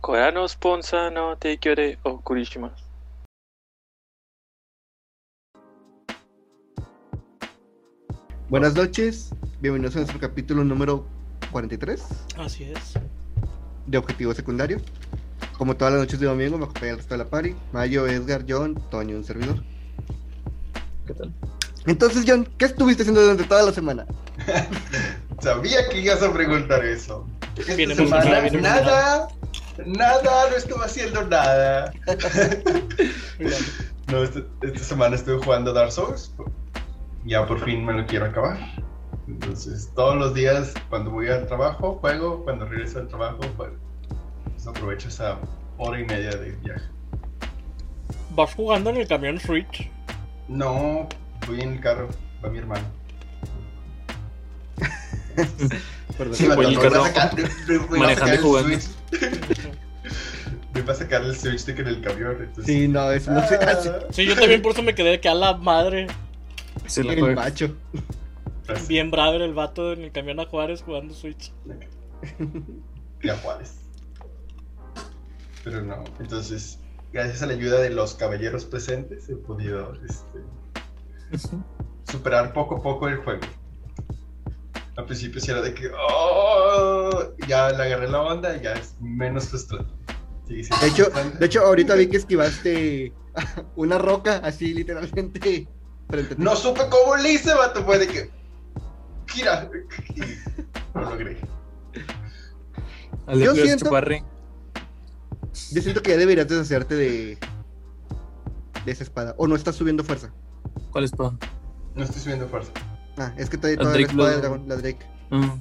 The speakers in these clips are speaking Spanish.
Kora no sponsor no teikyo de okuri shimasu. Buenas noches, bienvenidos a nuestro capítulo número 43 Así es. de Objetivo Secundario. Como todas las noches de domingo, me acompaña el resto de la party. Mayo, Edgar, John, Toño, un servidor. ¿Qué tal? Entonces, John, ¿qué estuviste haciendo durante toda la semana? Sabía que ibas a preguntar eso. Esta semana, nada, nada, no estuve haciendo nada. No, esta, esta semana estuve jugando Dark Souls. Ya por fin me lo quiero acabar. Entonces, todos los días cuando voy al trabajo, juego. Cuando regreso al trabajo, juego. Entonces, aprovecho esa hora y media de viaje. ¿Vas jugando en el camión Switch? No, voy en el carro, va mi hermano. Perdón. Sí, voy en el carro manejando y el jugando. Switch. Me va a sacar el Switch en el camión. Entonces... Sí, no, eso no se hace. Ah, Sí, yo también por eso me quedé que a la madre. Se la El macho. pues, Bien braver el vato en el camión a Juárez jugando Switch. y a Juárez. Pero no, entonces, gracias a la ayuda de los caballeros presentes, he podido este, superar poco a poco el juego. Al principio sí era de que, oh, ya le agarré la onda y ya es menos frustrante. De hecho, frustrante. de hecho, ahorita vi que esquivaste una roca así literalmente frente a ti. No supe cómo le hice, vato, fue de que, gira, lo logré. Yo de siento-. Yo siento que ya deberías deshacerte de, de esa espada. O no estás subiendo fuerza. ¿Cuál espada? No estoy subiendo fuerza. Ah, es que todavía La toda la Drake del Blood. dragón, la Drake. Mm. Yo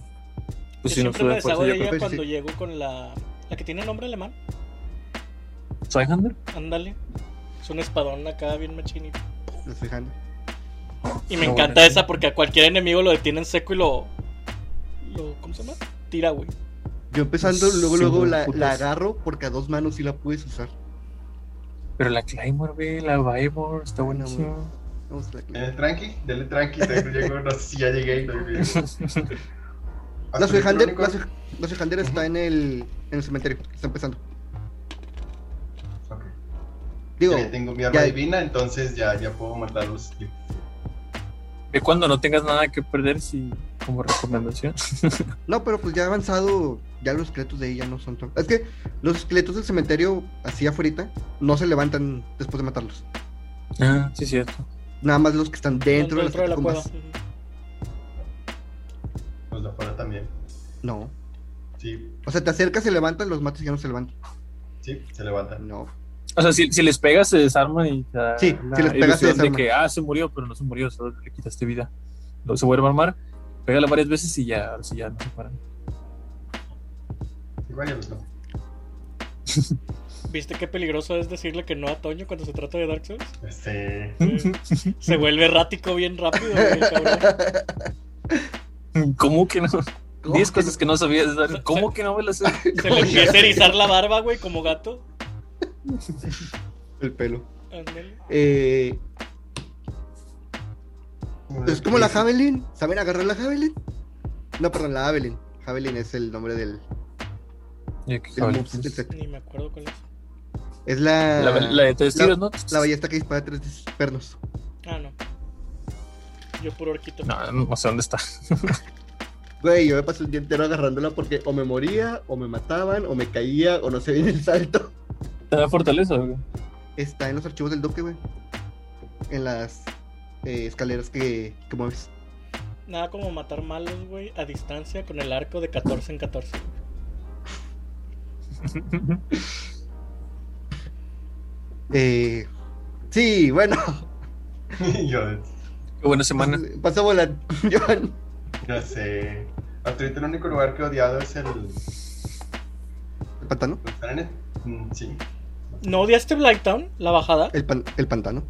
Pues si no siempre me sube deshago fuerza, de yo ella creo. que sí. cuando llego con la... La que tiene nombre alemán. ¿Zweihander? Ándale. Es un espadón acá bien machinito. Fijando. Y me No, encanta bueno, sí. esa porque a cualquier enemigo lo detiene en seco y lo... lo ¿Cómo se llama? Tira, güey. Yo empezando, luego, Sí, luego la, la agarro porque a dos manos sí la puedes usar. Pero la Claymore, güey, la Vibor, está buenísima. Vamos a la Dele tranqui, dele tranqui, no sé si ya llegué no llegué. La Hasta el Suijander, crónico- la, Sui- la Suijander está en el, en el cementerio. Está empezando. Ok. Digo, Ya tengo mi arma ya- divina, entonces ya, ya puedo matarlos. Ve cuando no tengas nada que perder, si como recomendación. no, pero pues ya avanzado, ya los esqueletos de ahí ya no son tan... Es que los esqueletos del cementerio, así afuera, no se levantan después de matarlos. Ah, sí, cierto. Nada más los que están dentro, de las de la catacumbas. Los de afuera también. No. Sí, O sea, te acercas, se levantan, los matas y ya no se levantan. sí, se levantan. No. O sea, si, si les pegas, se desarman y Sí, si les pegas, se ilusión de que, ah, se murió, pero no se murió, solo le quitaste vida. Luego se vuelve a armar, pégala varias veces y ya, ahora sí ya no se paran. Igual ya no. ¿Viste qué peligroso es decirle que no a Toño cuando se trata de Dark Souls? Este. Sí. Se vuelve errático bien rápido, güey, cabrón. ¿Cómo que no? ¿Cómo Diez cosas que no sabías. ¿Cómo que no me las? Se le empieza a erizar la barba, güey, como gato. El pelo. Eh, es como la Javelin. ¿Saben agarrar la Javelin? No, perdón, la Javelin. Javelin es el nombre del, del. Ni me acuerdo cuál es. Es la. La, la de tres la- tiros, ¿no? la ballesta que dispara tres pernos. Ah, no. Yo puro orquito. No, no sé dónde está. Güey, yo me pasé el día entero agarrándola porque o me moría, o me mataban, o me caía, o no se viene el salto. ¿Te da fortaleza, güey? Está en los archivos del Duque, güey. En las eh, escaleras que, que mueves. Nada como matar malos, güey, a distancia con el arco de 14 en 14. Eh, sí, bueno. Yo, Qué buena semana. Pasó volando. Joan. ya sé. Hasta ahorita el único lugar que he odiado es el. ¿El pantano? ¿el Planet? Mm, Sí. ¿No odiaste Blighttown? ¿La bajada? El, pan- el pantano.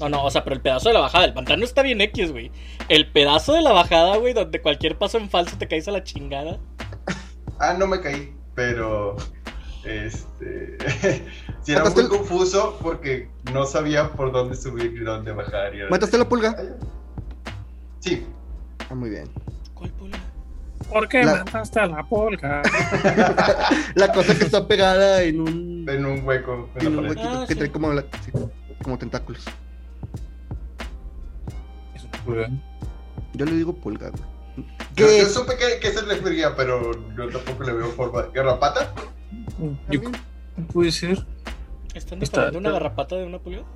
No, no, o sea, pero el pedazo de la bajada. El pantano está bien X, güey. El pedazo de la bajada, güey, donde cualquier paso en falso te caes a la chingada. Ah, no me caí, pero. Este. sí, era ¿Mataste muy el- confuso porque no sabía por dónde subir y dónde bajar. y ¿Mataste la pulga? Sí, Ah, muy bien. ¿Cuál pula? ¿Por qué La- mataste a la polka? La cosa que está pegada en un, En un hueco en en la un huequito Ah, que sí. trae como, la- sí, como tentáculos. Es una pulga. Yo le digo pulga, güey. Yo, ¿Qué yo supe que, que se refería, pero yo tampoco le veo forma. ¿Garrapata? Yo- puede ser. ¿Están Está- diferente una está- garrapata de una pulgada?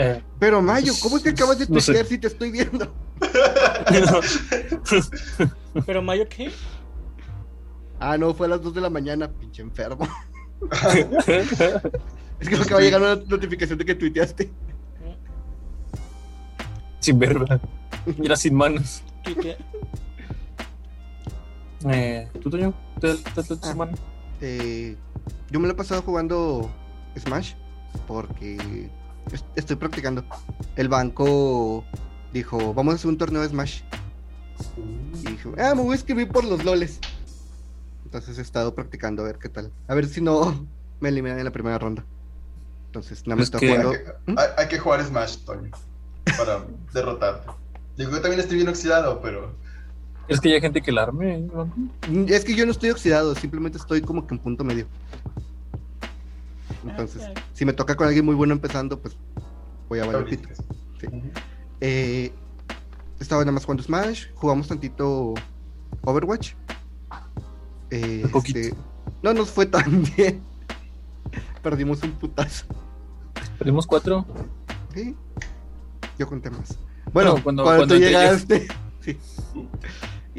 Eh, Pero Mayo, ¿cómo es que acabas de No tuitear si te estoy viendo? ¿Pero Mayo qué? Ah, no, fue a las 2 de la mañana, pinche enfermo. Es que me acaba de llegar una notificación de que tuiteaste. sin verba. Mira, sin manos. Tuitea- Eh, ¿Tú, Toño? ¿Te te- tu Ah. Eh, yo me lo he pasado jugando Smash porque est- estoy practicando. El banco dijo, vamos a hacer un torneo de Smash. Y dije, ah, me voy a escribir por los loles. Entonces he estado practicando a ver qué tal. A ver si no me eliminan en la primera ronda. Entonces, nada más Es estoy que- Hay jugando. que, hay- hay que jugar Smash, Toño, para derrotarte. Digo, yo también estoy bien oxidado, pero Es que ya hay gente que la arme. ¿eh? Mm, Es que yo no estoy oxidado, simplemente estoy como que en punto medio. Entonces, Ah, si me toca con alguien muy bueno empezando, pues voy a valer pito. Sí. Eh, estaba nada más jugando Smash, jugamos tantito Overwatch. Eh, Un poquito. este, no nos fue tan bien. Perdimos un putazo. Perdimos cuatro. Sí. Yo conté más. Bueno, No, cuando- cuando, tú llegaste. Sí.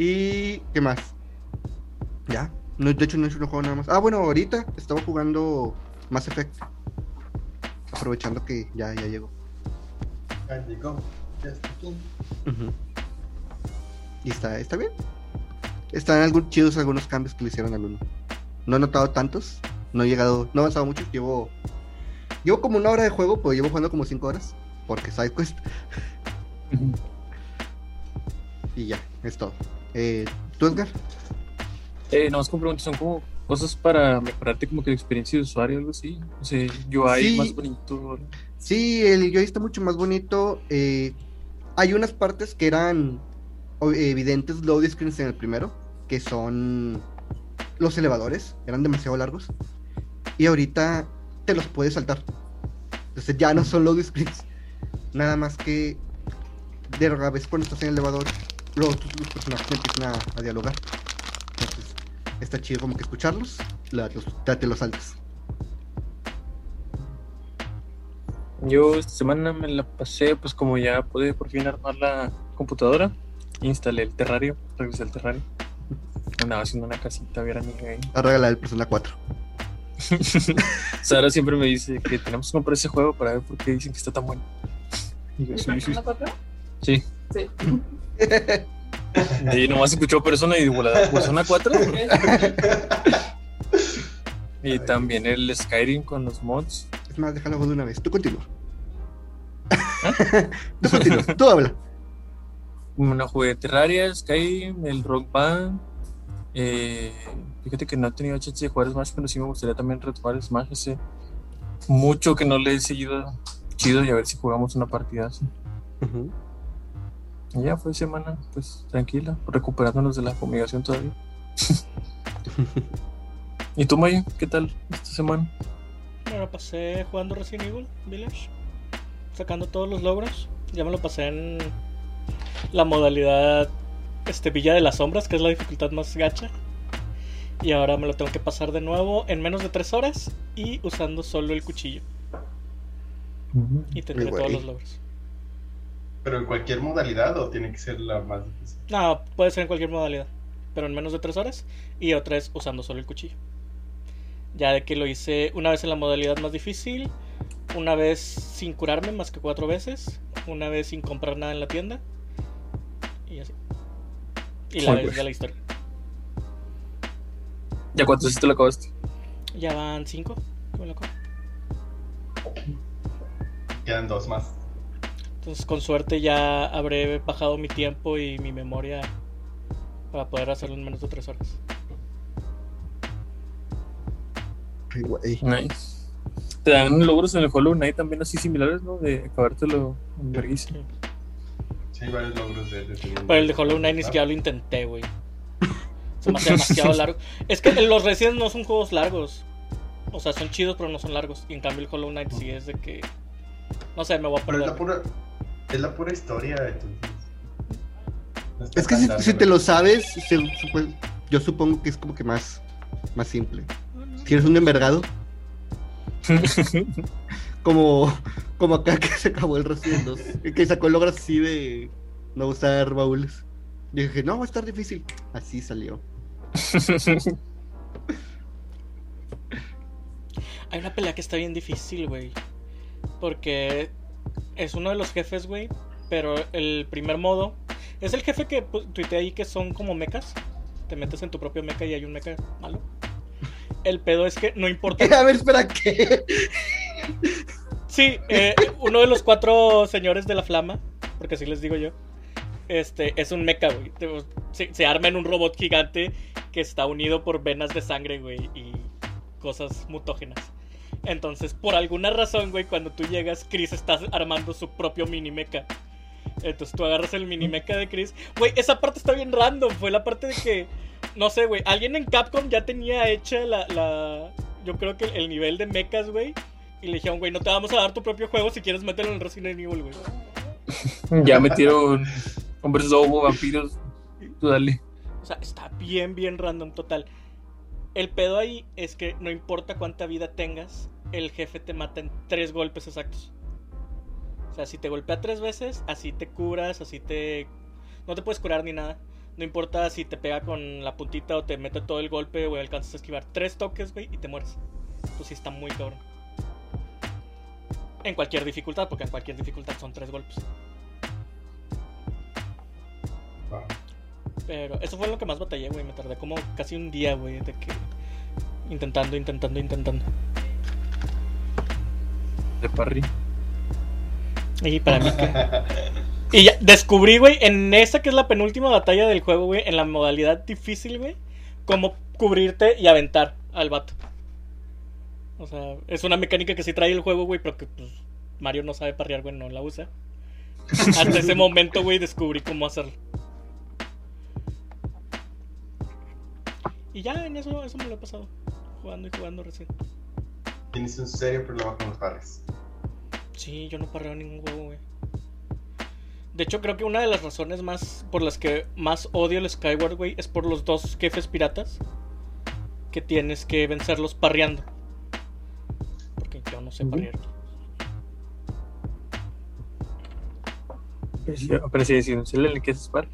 ¿Y qué más? Ya. No, de hecho, no he hecho un juego nada más. Ah, bueno, ahorita estaba jugando Mass Effect. Aprovechando que ya, ya llegó. Ya llegó, ya está aquí. Y está, está bien. Están algún, chidos algunos cambios que le hicieron al uno. No he notado tantos. No he llegado, no he avanzado mucho. Llevo, llevo como una hora de juego, pero llevo jugando como cinco horas. Porque SideQuest. Y ya, es todo. Eh, ¿Tú, Edgar? Eh, no, es como preguntas, son como cosas para mejorarte como que la experiencia de usuario, algo así. O sea, UI Sí. más bonito. Sí, el UI está mucho más bonito. eh, hay unas partes que eran o- evidentes load screens en el primero, que son los elevadores, eran demasiado largos. Y ahorita te los puedes saltar. Entonces ya no son load screens. Nada más que de rara vez cuando estás en el elevador, los, los personajes empiezan a, a dialogar. Entonces está chido como que escucharlos, la- los, ya te los saltas. Yo esta semana me la pasé, pues como ya pude por fin armar la computadora, instalé el terrario, regresé al terrario. Andaba haciendo una casita, vieran ahí. A regalar el Persona 4. Sara siempre me dice que tenemos que comprar ese juego para ver por qué dicen que está tan bueno. Y yo, ¿El sí, sí, Persona 4? sí. Sí. Y nomás escuchó persona y digo, ¿la persona 4? Y también el Skyrim con los mods. Es más, déjalo de una vez. Tú continúa. tú continúa. Tú habla. Bueno, jugué Terraria, Skyrim, el Rock Band. Eh, fíjate que no he tenido chance de jugar Smash, pero sí me gustaría también retomar Smash. Hace mucho que no le he seguido chido y a ver si jugamos una partida así. Y ya fue semana, pues tranquila, recuperándonos de la fumigación todavía. ¿Y tú, Maya? ¿Qué tal esta semana? Me lo pasé jugando Resident Evil Village, sacando todos los logros. Ya me lo pasé en la modalidad este, Villa de las Sombras, que es la dificultad más gacha. Y ahora me lo tengo que pasar de nuevo en menos de 3 horas y usando solo el cuchillo. Y tendré todos los logros. Pero en cualquier modalidad o tiene que ser la más difícil. No, puede ser en cualquier modalidad, pero en menos de 3 horas. Y otra es usando solo el cuchillo. Ya de que lo hice una vez en la modalidad más difícil, una vez sin curarme más que cuatro veces, una vez sin comprar nada en la tienda. Y así. Y la vez de la historia. ¿Ya cuántas veces te lo acabaste? Ya van 5. Quedan dos más. Entonces con suerte ya habré bajado mi tiempo y mi memoria para poder hacerlo en menos de 3 horas. Ay, güey. Nice. Te dan logros en el Hollow Knight también así similares, ¿no? De acabártelo en vergüenza. Sí, varios logros de, de Pero el de Hollow Knight ni siquiera lo intenté, güey. Se me hace demasiado largo. Es que los Resident no son juegos largos. O sea, son chidos, pero no son largos. Y en cambio el Hollow Knight sí es de que. No sé, me voy a Pero es perder. la pura, es la pura historia, entonces. no Es que si, largo, si te lo sabes, se- supo- yo supongo que es como que más, más simple. Si eres un envergado, como, como acá que se acabó el Resident 2, que sacó el logro así de no usar baúles. Y dije, no, va a estar difícil. Así salió. Hay una pelea que está bien difícil, güey. Porque es uno de los jefes, güey. Pero el primer modo es el jefe que pu- tuiteé ahí que son como mechas. Te metes en tu propio mecha y hay un mecha malo. El pedo es que no importa. A ver, espera, ¿qué? Sí, eh, uno de los cuatro señores de la flama, porque así les digo yo, este, es un mecha, güey. Se, se arma en un robot gigante que está unido por venas de sangre, güey, y cosas mutógenas. Entonces, por alguna razón, güey, cuando tú llegas, Chris está armando su propio mini mecha. Entonces tú agarras el mini mecha de Chris. Güey, esa parte está bien random. Fue la parte de que, no sé, güey, alguien en Capcom ya tenía hecha la, la yo creo que el nivel de mechas, güey. Y le dijeron, güey, no te vamos a dar tu propio juego si quieres meterlo en el Resident Evil, güey. ya metieron hombres lobo, vampiros. Tú dale. O sea, está bien, bien random total. El pedo ahí es que no importa cuánta vida tengas, el jefe te mata en tres golpes exactos. O sea, si te golpea tres veces, así te curas, así te... No te puedes curar ni nada. No importa si te pega con la puntita o te mete todo el golpe o alcanzas a esquivar tres toques, güey, y te mueres. Pues sí está muy cabrón. En cualquier dificultad, porque en cualquier dificultad son tres golpes. Pero eso fue lo que más batallé, güey. Me tardé como casi un día, güey, de que. Intentando, intentando, intentando. De parry. Y para mí que. Y ya descubrí, güey, en esa que es la penúltima batalla del juego, güey, en la modalidad difícil, güey, cómo cubrirte y aventar al vato. O sea, es una mecánica que sí trae el juego, güey, pero que pues, Mario no sabe parrear, güey, no la usa. Hasta ese momento, güey, descubrí cómo hacerlo. Y ya en eso, eso me lo he pasado. Jugando y jugando recién. Tienes un serio problema con los parries. Sí, yo no parreo ningún juego, güey. De hecho, creo que una de las razones más por las que más odio el Skyward, güey, es por los dos jefes piratas que tienes que vencerlos parreando. Porque yo no sé parrear. Pero sí, si si le que es par.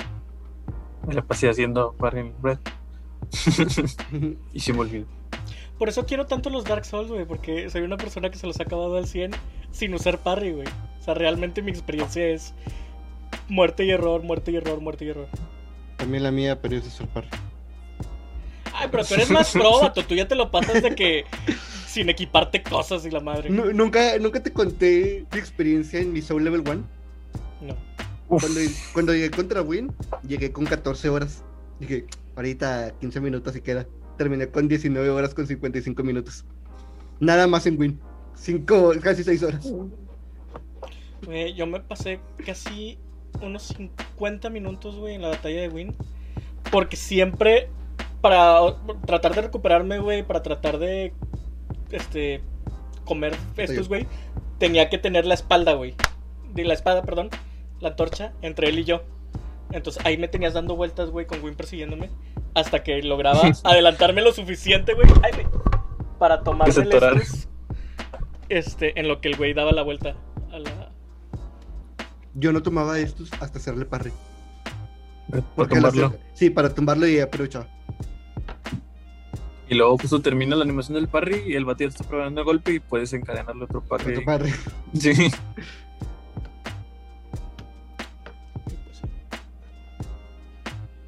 Me la pasé haciendo parry en Red. y se me olvidó. Por eso quiero tanto los Dark Souls, güey, porque soy una persona que se los ha acabado al 100 sin usar parry, güey. O sea, realmente mi experiencia es muerte y error, muerte y error, muerte y error. También la mía, pero es de solpar. Ay, pero tú eres más pro, vato. Tú ya te lo pasas de que sin equiparte cosas y la madre. Nu- nunca, nunca te conté mi experiencia en mi Soul Level 1. No. Cuando, cuando llegué contra Win, llegué con 14 horas. Dije, ahorita 15 minutos y queda. Terminé con 19 horas con 55 minutos. Nada más en Win. Cinco, casi 6 horas. Güey, yo me pasé casi unos 50 minutos, güey, en la batalla de Win. Porque siempre, para tratar de recuperarme, güey, para tratar de, este, comer estos, güey, tenía que tener la espalda, güey. La espada, perdón, la antorcha, entre él y yo. Entonces ahí me tenías dando vueltas, güey, con Win persiguiéndome. Hasta que lograba adelantarme lo suficiente, güey. Para tomarme el estus, Este, en lo que el güey daba la vuelta a la, Yo no tomaba estos hasta hacerle parry. por Porque lo tomarlo. hacía- sí, para tumbarlo y aprovechaba. Y luego justo termina la animación del parry y el batido está probando el golpe y puedes encadenarle otro parry. Otro parry. Sí.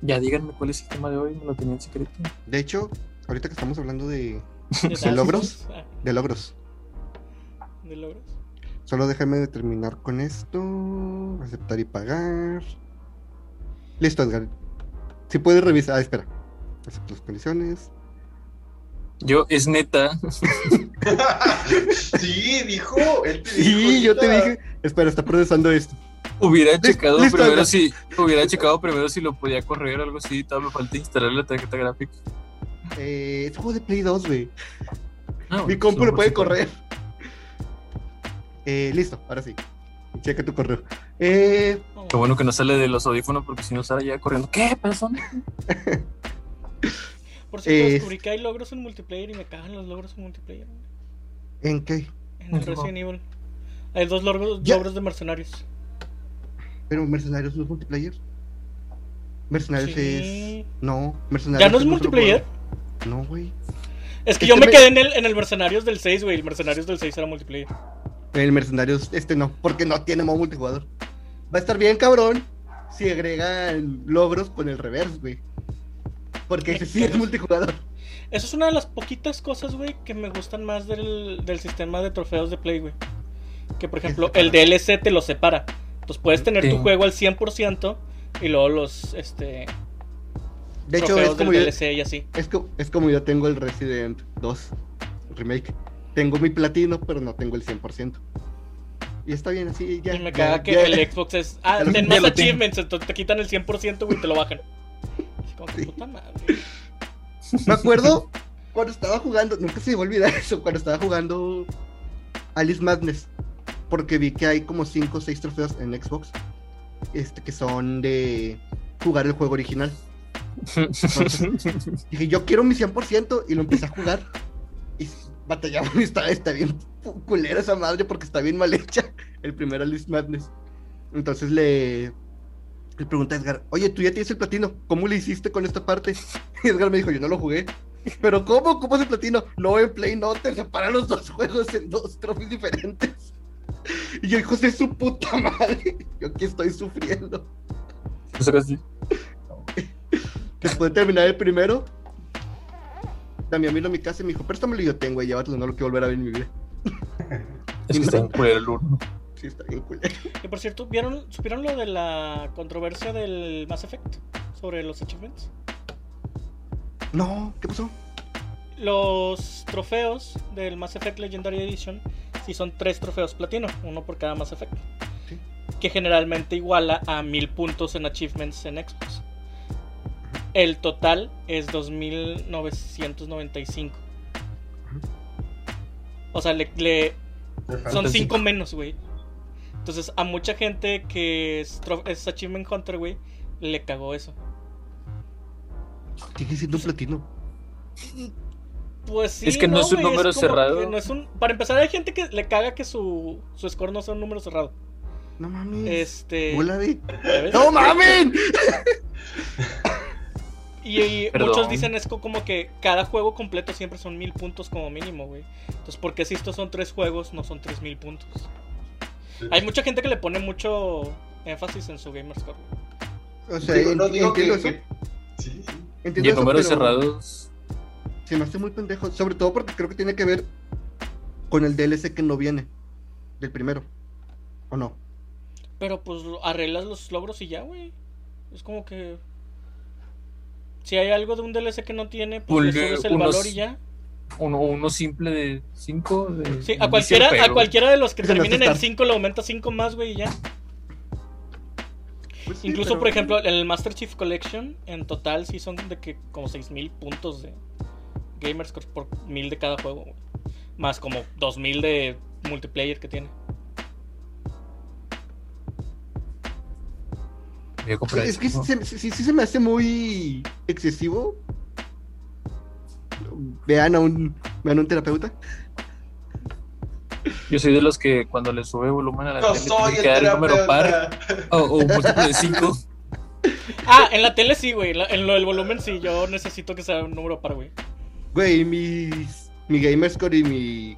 Ya díganme cuál es el tema de hoy, me lo tenía en secreto. De hecho, ahorita que estamos hablando de, ¿De ¿De logros? Ah, de logros, ¿De logros? solo déjame terminar con esto. Aceptar y pagar. Listo, Edgar. Si puedes revisar. Ah, espera. Acepto las condiciones. Yo, es neta. sí, dijo. Él te dijo Sí, yo te dije. Espera, está procesando esto. Hubiera checado listo, primero si hubiera checado primero si lo podía correr o algo así, tal, me falta instalar la tarjeta gráfica. Eh, es juego de Play 2, güey. Ah, Mi compu no, lo puede correr. Eh, listo, ahora sí. Checa tu correo. Eh, Qué bueno que no sale de los audífonos porque si no sale ya corriendo. ¿Qué persona? Por cierto, eh, descubrí que hay logros en multiplayer y me cagan los logros en multiplayer. ¿En qué? En el. Resident Evil. Hay dos logros de mercenarios. Pero Mercenarios no es multiplayer. Mercenarios Sí. es. No, Mercenarios. ¿Ya no es multiplayer? No, güey. Es que Este yo me me- quedé en el, en el Mercenarios del 6, güey. El Mercenarios del 6 era multiplayer. El Mercenarios, este no, porque no tiene modo multijugador. Va a estar bien cabrón si agregan logros con el reverse, güey. Porque ese sí es multijugador. Eso es una de las poquitas cosas, güey, que me gustan más del, del sistema de trofeos de Play, güey. Que por ejemplo, el DLC te lo separa. Entonces puedes tener Sí. tu juego al 100% y luego los este, De hecho, es como, yo, y así. es, co- es como yo tengo el Resident 2 remake. Tengo mi platino, pero no tengo el 100%. Y está bien así, ya. y me caga que ya- el Xbox es. Ah, ten más achievements, entonces te quitan el 100%, güey, y te lo bajan. Como que Sí. puta madre. Me acuerdo cuando estaba jugando, nunca se me va a olvidar eso, cuando estaba jugando Alice Madness. Porque vi que hay como 5 o 6 trofeos en Xbox. Este, que son de jugar el juego original. Dije, yo quiero mi 100% y lo empecé a jugar. Y batallaba y está, está bien culera esa madre porque está bien mal hecha. El primer Alice Madness. Entonces le, le pregunté a Edgar, oye, tú ya tienes el platino, ¿cómo le hiciste con esta parte? Y Edgar me dijo, yo no lo jugué. Pero ¿cómo? ¿Cómo es el platino? No, en Play no, te separan los dos juegos en dos trofeos diferentes. Y yo, hijos de su puta madre, yo aquí estoy sufriendo. Sacaste. Después de terminar el primero, Damián vino a mi casa y me dijo, préstamelo y yo tengo, y llévatelo, no lo quiero volver a ver en mi vida. Es que está en culero el uno. Sí, está bien culero. Y por cierto, ¿vieron, ¿supieron lo de la controversia del Mass Effect sobre los achievements? No, ¿qué pasó? Los trofeos del Mass Effect Legendary Edition sí son tres trofeos platino, uno por cada Mass Effect. Sí. Que generalmente iguala a mil puntos en achievements en Xbox. El total es 2995. O sea, le, le- son cinco menos, güey. Entonces, a mucha gente que es, Achievement Hunter, güey, le cagó eso. Sigue siendo un platino. Pues sí, Es que no es un número cerrado. que no es un- Para empezar, hay gente que le caga que su, su score no sea un número cerrado. No mames. Este. ¡No mames! Y, muchos dicen es co- como que cada juego completo siempre son mil puntos como mínimo, güey. Entonces, ¿por qué si estos son tres juegos no son tres mil puntos? Hay mucha gente que le pone mucho énfasis en su gamerscore. güey. O sea, Digo, no digo que, eso. que- Sí, sí. Entiendo Y en números pero cerrados. Se me hace muy pendejo. Sobre todo porque creo que tiene que ver con el DLC que no viene. Del primero. ¿O no? Pero pues arreglas los logros y ya, güey. Es como que. Si hay algo de un DLC que no tiene, pues le subes el unos- valor y ya. Uno, uno simple de 5. Sí, a cualquiera, a cualquiera de los que terminen en 5 le aumenta 5 más, güey, y ya. Pues sí, Incluso, pero- por ejemplo, el Master Chief Collection, en total sí son de que como 6000 puntos de Gamerscore por 1000 de cada juego, güey. Más como 2000 de multiplayer que tiene. Es que se- sí, sí se me hace muy excesivo. Vean a un, vean a un terapeuta. Yo soy de los que cuando le sube volumen a la No tele soy tiene el que dar el número par o, o un múltiplo de 5. Ah, en la tele sí, güey. En lo del volumen sí, yo necesito que sea un número par, güey. Güey, mis, mi gamerscore y mi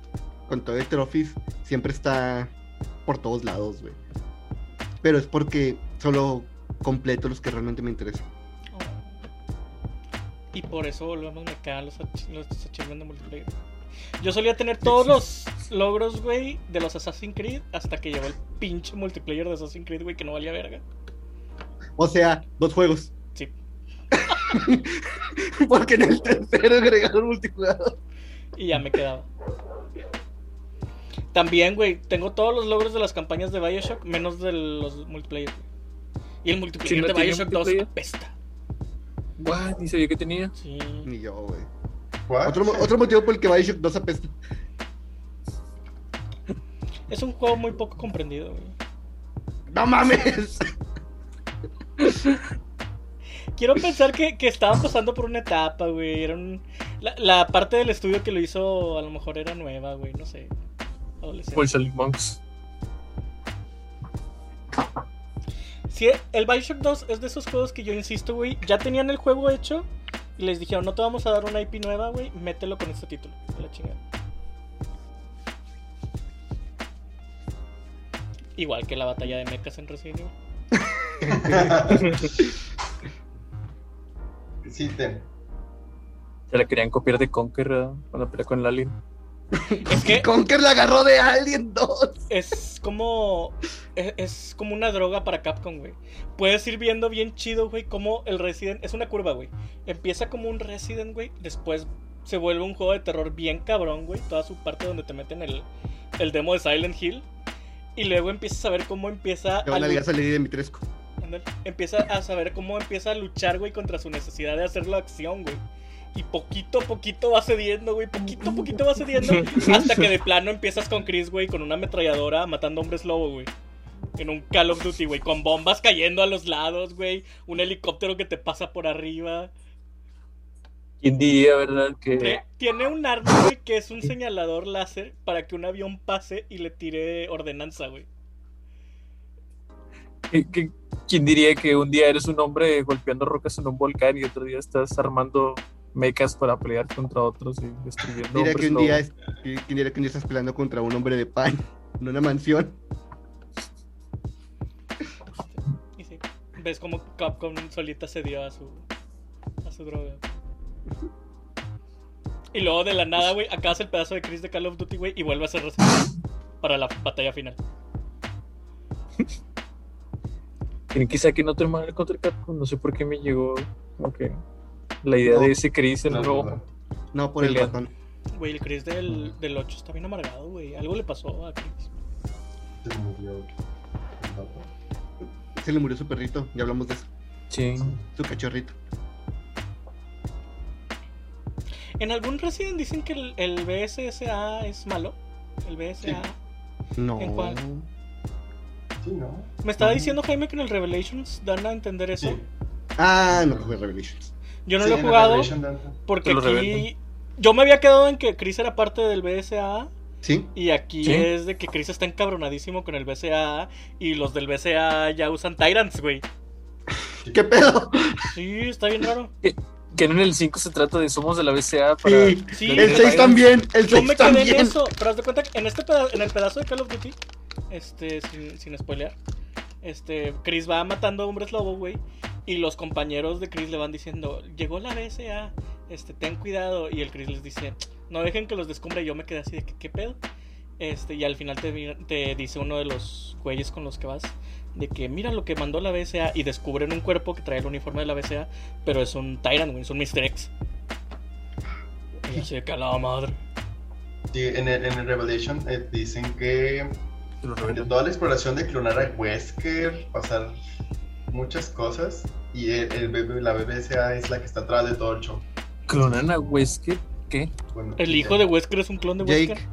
con todo el trophies siempre está por todos lados, güey. Pero es porque solo completo los que realmente me interesan. Y por eso volvemos, me cagan los, los achievements de multiplayer. Yo solía tener todos los logros, güey, de los Assassin's Creed hasta que llegó el pinche multiplayer de Assassin's Creed, güey, que no valía verga. O sea, dos juegos. Porque en el tercero agregaron multijugador. Y ya me quedaba. También, güey, tengo todos los logros de las campañas de Bioshock, menos de los multiplayer, güey. Y el multiplayer ¿Sí no de Bioshock 2 multiplayer? apesta. What? Ni sabía que tenía. Sí. Ni yo, güey. Otro motivo por el que Bioshock 2 apesta. Es un juego muy poco comprendido, güey. ¡No mames! Quiero pensar que, que estaban pasando por una etapa, güey. Era un- la, la parte del estudio que lo hizo a lo mejor era nueva, güey. No sé. Adolescente. Shaolin Monks. Sí, el Bioshock 2 es de esos juegos que yo insisto, güey. Ya tenían el juego hecho y les dijeron, no te vamos a dar una IP nueva, güey. Mételo con este título. De la chingada. Igual que la batalla de mechas en Resident Evil. Sí, ten. Se la querían copiar de Conquer ¿verdad? cuando peleó con el Alien. Es que Conker la agarró de Alien 2. es como. Es, es como una droga para Capcom, güey. Puedes ir viendo bien chido, güey, como el Resident. Es una curva, güey. Empieza como un Resident, güey. Después se vuelve un juego de terror bien cabrón, güey. Toda su parte donde te meten el, el demo de Silent Hill. Y luego empiezas a ver cómo empieza Te van a ligar a Lady Dimitrescu. Ándale. Empieza a saber cómo empieza a luchar, güey, contra su necesidad de hacer la acción, güey. Y poquito a poquito va cediendo, güey. Poquito a poquito va cediendo. hasta que de plano empiezas con Chris, güey, con una ametralladora matando hombres lobo, güey. En un Call of Duty, güey. Con bombas cayendo a los lados, güey. Un helicóptero que te pasa por arriba. ¿Quién diría, verdad? Que Tie- Tiene un arma, güey, que es un señalador láser para que un avión pase y le tire ordenanza, güey. ¿Quién diría que un día eres un hombre golpeando rocas en un volcán y otro día estás armando mechas para pelear contra otros y destruyendo Diría hombres que un día es- que diría que un día estás peleando contra un hombre de pan en una mansión. Y sí, ves como Capcom solita se dio a su, a su droga. Y luego de la nada, güey, acabas el pedazo de Chris de Call of Duty, güey, y vuelve a ser para la batalla final. ¿Creen que saquen otro Mario contra Capcom? No sé por qué me llegó como que la idea No. de ese Chris en No, rojo. no, no. No, por el ratón. Güey, el Chris del, del 8 está bien amargado, güey. Algo le pasó a Chris. Se murió. el vato. Se le murió su perrito, ya hablamos de eso. Sí. Su cachorrito. En algún Resident dicen que el, el BSSA es malo. El BSA. No. ¿En cuál? Sí, ¿no? Me estaba diciendo Jaime que en el Revelations dan a entender eso. Sí. Ah, no jugué Revelations. Yo no Sí, lo he jugado porque aquí. revelan. Yo me había quedado en que Chris era parte del BSA. ¿Sí? Y aquí Sí. es de que Chris está encabronadísimo con el BCA y los del BCA ya usan Tyrants, güey. ¿Qué pedo? Sí, está bien raro. Que en el 5 se trata de somos de la BCA para. Sí. Sí, El güey. 6 también, el Yo 6 me quedé en eso, pero haz de cuenta que en este peda- en el pedazo de Call of Duty, este, sin, sin spoilear, este, Chris va matando hombres lobo, güey, y los compañeros de Chris le van diciendo, llegó la BSA, este, ten cuidado, y el Chris les dice, no dejen que los descubra, yo me quedé así de que, ¿qué pedo? Este, y al final te, dice uno de los güeyes con los que vas, de que mira lo que mandó la BSA, y descubren un cuerpo que trae el uniforme de la BSA, pero es un Tyrant, güey, es un Mr. X. Y así de a madre. Sí, en el, en el Revelation eh, dicen que de toda la exploración de clonar a Wesker, pasar muchas cosas, y el, el BB la BBSA es la que está atrás de todo el show. ¿Clonan a Wesker? ¿Qué? Bueno, El hijo ya. de Wesker es un clon de Wesker. Jake.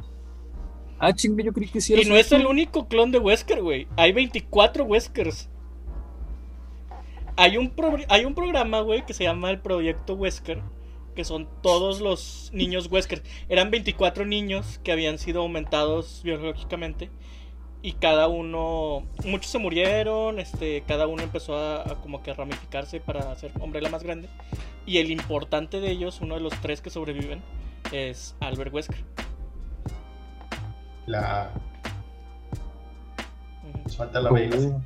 Ah, chingue, yo creí que sí era Y no es el único clon de Wesker, güey. Hay 24 Weskers. Hay un, pro- hay un programa, güey, que se llama el Proyecto Wesker. Que son todos los niños Wesker. Eran 24 niños que habían sido aumentados biológicamente. Y cada uno. Muchos se murieron. Este. Cada uno empezó a, a como que a ramificarse para ser Umbrella más grande. Y el importante de ellos, uno de los tres que sobreviven, es Albert Wesker. La, Ujú. nos falta la B y la C. Oh.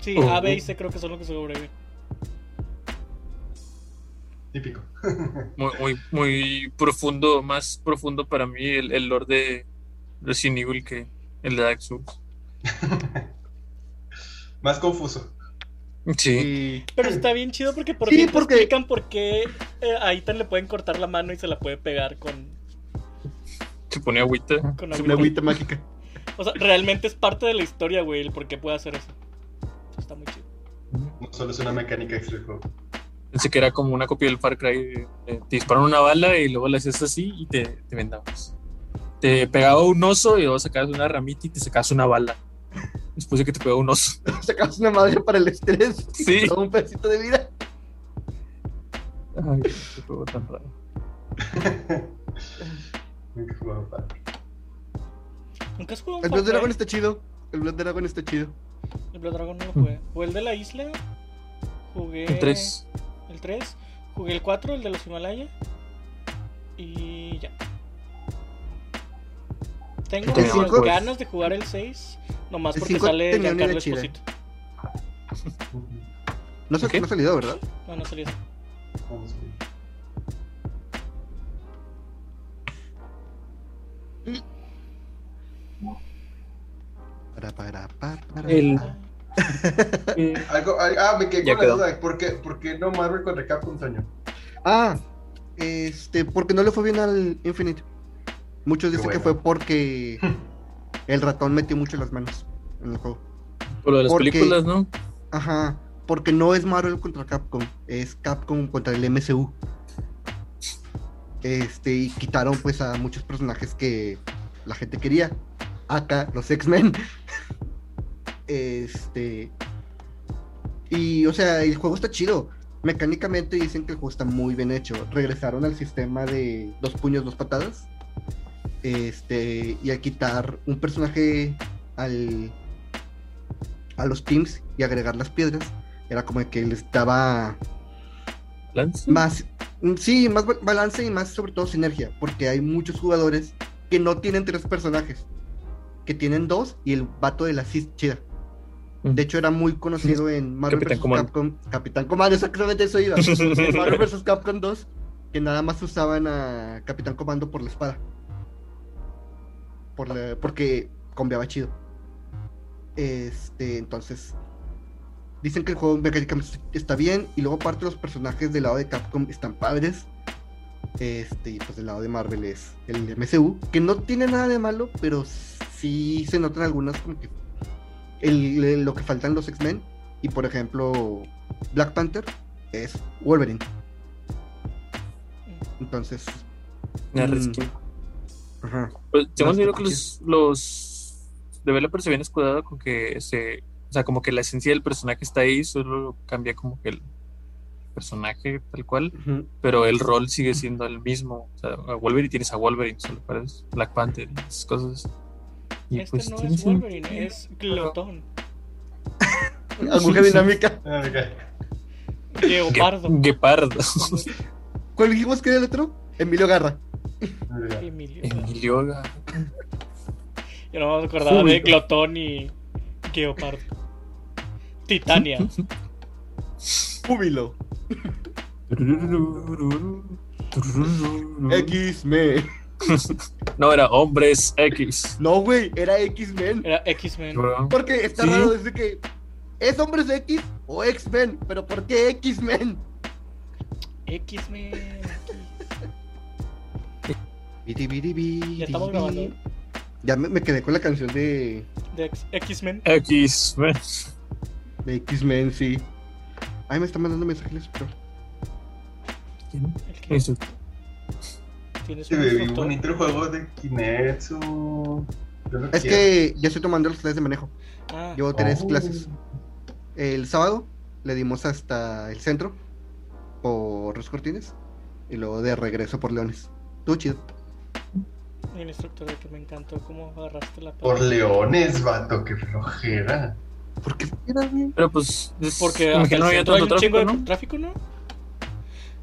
Sí. A, B y C creo que son los que sobreviven. Típico. Muy, muy, muy profundo, más profundo para mí el, el lore de Resident Evil que el de Dark Souls. Más confuso. Sí. Pero está bien chido porque por Sí, fin te porque- explican por qué eh, a Ethan le pueden cortar la mano y se la puede pegar con. Se pone agüita. Con Es una agüita. agüita mágica. O sea, realmente es parte de la historia, güey, el por qué puede hacer eso. Eso está muy chido. No solo es una mecánica extra del juego. Pensé que era como una copia del Far Cry. eh, Te disparan una bala y luego la haces así y te, te vendabas. Te pegaba un oso y luego sacabas una ramita y te sacabas una bala. Después de que te pegó un oso. Sacabas una madre para el estrés. Sí. Todo un pedacito de vida. Ay, qué juego tan raro. Nunca he jugado padre. ¿Nunca has jugado un El Blood Dragon está chido. El Blood Dragon está chido. El Blood Dragon no lo jugué. Jugué el de la isla. Jugué. El 3. El 3. Jugué el 4, el de los Himalaya. Y ya. Tengo El cinco- ganas de jugar el 6. Nomás El porque sale Giancarlo. Esposito. No, se, ¿Ok? no ha salido, ¿verdad? No, no salió. Vamos bien. Para, para, para, para, El-. Eh, Algo, al- ah, me quedé Ya con quedó. la duda. ¿Por qué, por qué no Marvel contra Capcom, Toño? Ah, este, porque no le fue bien al Infinite. Muchos dicen que fue porque el ratón metió mucho las manos en el juego. por lo de las Porque- películas, ¿no? Ajá, porque no es Marvel contra Capcom, es Capcom contra el MCU. Este, y quitaron pues a muchos personajes que la gente quería. Acá, los X-Men. Este. Y, o sea, el juego está chido. Mecánicamente dicen que el juego está muy bien hecho. Regresaron al sistema de dos puños, dos patadas. Este, y al quitar un personaje al, a los teams y agregar las piedras, era como que les daba Lance. más, mm, sí, más ba- balance y más sobre todo sinergia, porque hay muchos jugadores que no tienen tres personajes, que tienen dos y el vato de la CIS chida. De hecho, era muy conocido en Marvel vs. Capcom. Capitán Comando, exactamente eso iba. En Marvel vs. Capcom 2, que nada más usaban a Capitán Comando por la espada. Por la- porque combiaba chido. Este, entonces. Dicen que el juego mecánicamente está bien. Y luego aparte los personajes del lado de Capcom están padres. Este, y pues del lado de Marvel es el MCU. Que no tiene nada de malo, pero sí se notan algunas como que el- el- lo que faltan los X-Men. Y por ejemplo, Black Panther es Wolverine. Entonces, Una Mm. Ajá. Pues, tengo entendido que los, los developers se habían escudado con que se. O sea, como que la esencia del personaje está ahí, solo cambia como que el personaje tal cual, pero el rol sigue siendo el mismo. O sea, a Wolverine tienes a Wolverine, solo para Black Panther y esas cosas. Y Este pues no es. Wolverine, es Glotón. Aguja dinámica. Ah. Gue- Guepardo. ¿Cuál dijimos que era el otro? Emilio Garra. Mira. Emilio. Emilio. Yo no me acordaba de Uy. Glotón y Geopardo. Titania. Júbilo. X-Men. No, era Hombres X. No, güey, era X-Men. Era X-Men. Porque está Sí. raro desde que. ¿Es hombres X o X-Men? ¿Pero por qué X-Men? X-Men. Ya estamos grabando. Ya me, me quedé con la canción de, De X-Men. X. de X-Men, sí. Ay, me está mandando mensajes, pero. ¿Quién? El que Eso. tienes Sí, un bonito el juego de Kinetsu. Es quiero. que ya estoy tomando las clases de manejo. Ah, Llevo tres Oh. clases. El sábado le dimos hasta el centro por Ros Cortines y luego de regreso por Leones. Estuvo chido. El instructor de que me encantó cómo agarraste la Por leones, vato, qué flojera. ¿Por qué era bien? Pero pues. es- Porque imagino el no había tanto tráfico, de ¿no? tráfico, ¿no?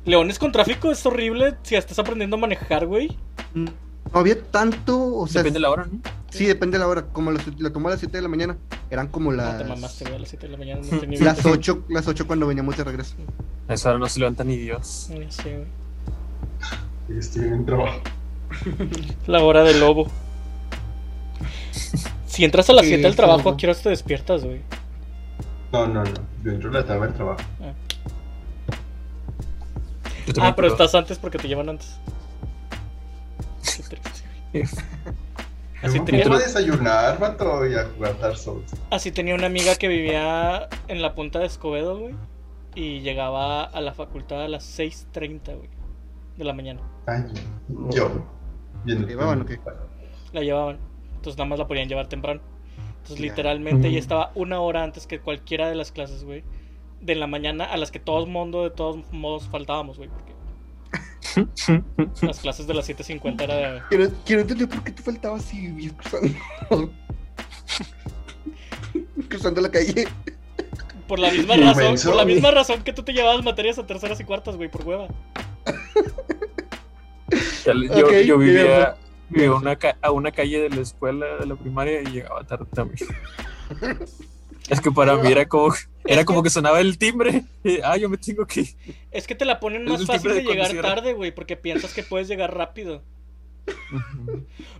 Leones con tráfico es horrible si ya estás aprendiendo a manejar, güey. No había tanto, o sea, Depende de la hora, ¿no? sí, depende de la hora. Como las- la tomó a las 7 de la mañana, eran como No las, te mamaste, güey, a las 7 de la mañana. No tenía las 8, las 8 cuando veníamos de regreso. A esa hora no se levanta ni Dios. Sé, güey. Estoy en trabajo. La hora del lobo. Si entras a las Sí, 7 del trabajo, lobo. ¿a qué horas te despiertas, güey? No, no, no. Dentro de la tabla del trabajo. Yo también Ah, pero estás antes porque te llevan antes. Qué triste, güey. Así ¿Cómo tenía, a desayunar, vato? Y a jugar Dark Souls. así tenía una amiga que vivía en la punta de Escobedo, güey. Y llegaba a la facultad a las 6.30, güey. De la mañana. Ay, yo. Viendo ¿Llevaban o qué? La llevaban. Entonces nada más la podían llevar temprano. Entonces Ya. literalmente ella Mm. estaba una hora antes que cualquiera de las clases, güey. De la mañana a las que todo el mundo de todos modos faltábamos, güey. Porque las clases de las 7.50 era de... Quiero, quiero entender por qué tú faltabas si vivías cruzando. cruzando la calle. Por la misma razón, por la misma razón que tú te llevabas materias a terceras y cuartas, güey, por hueva. Yo, vivía, bien. vivía una ca- a una calle de la escuela de la primaria y llegaba tarde también. Es que para mí era como, era como que sonaba el timbre. y, ah, yo me tengo que. Es que te la ponen más fácil de de llegar tarde, güey, porque piensas que puedes llegar rápido.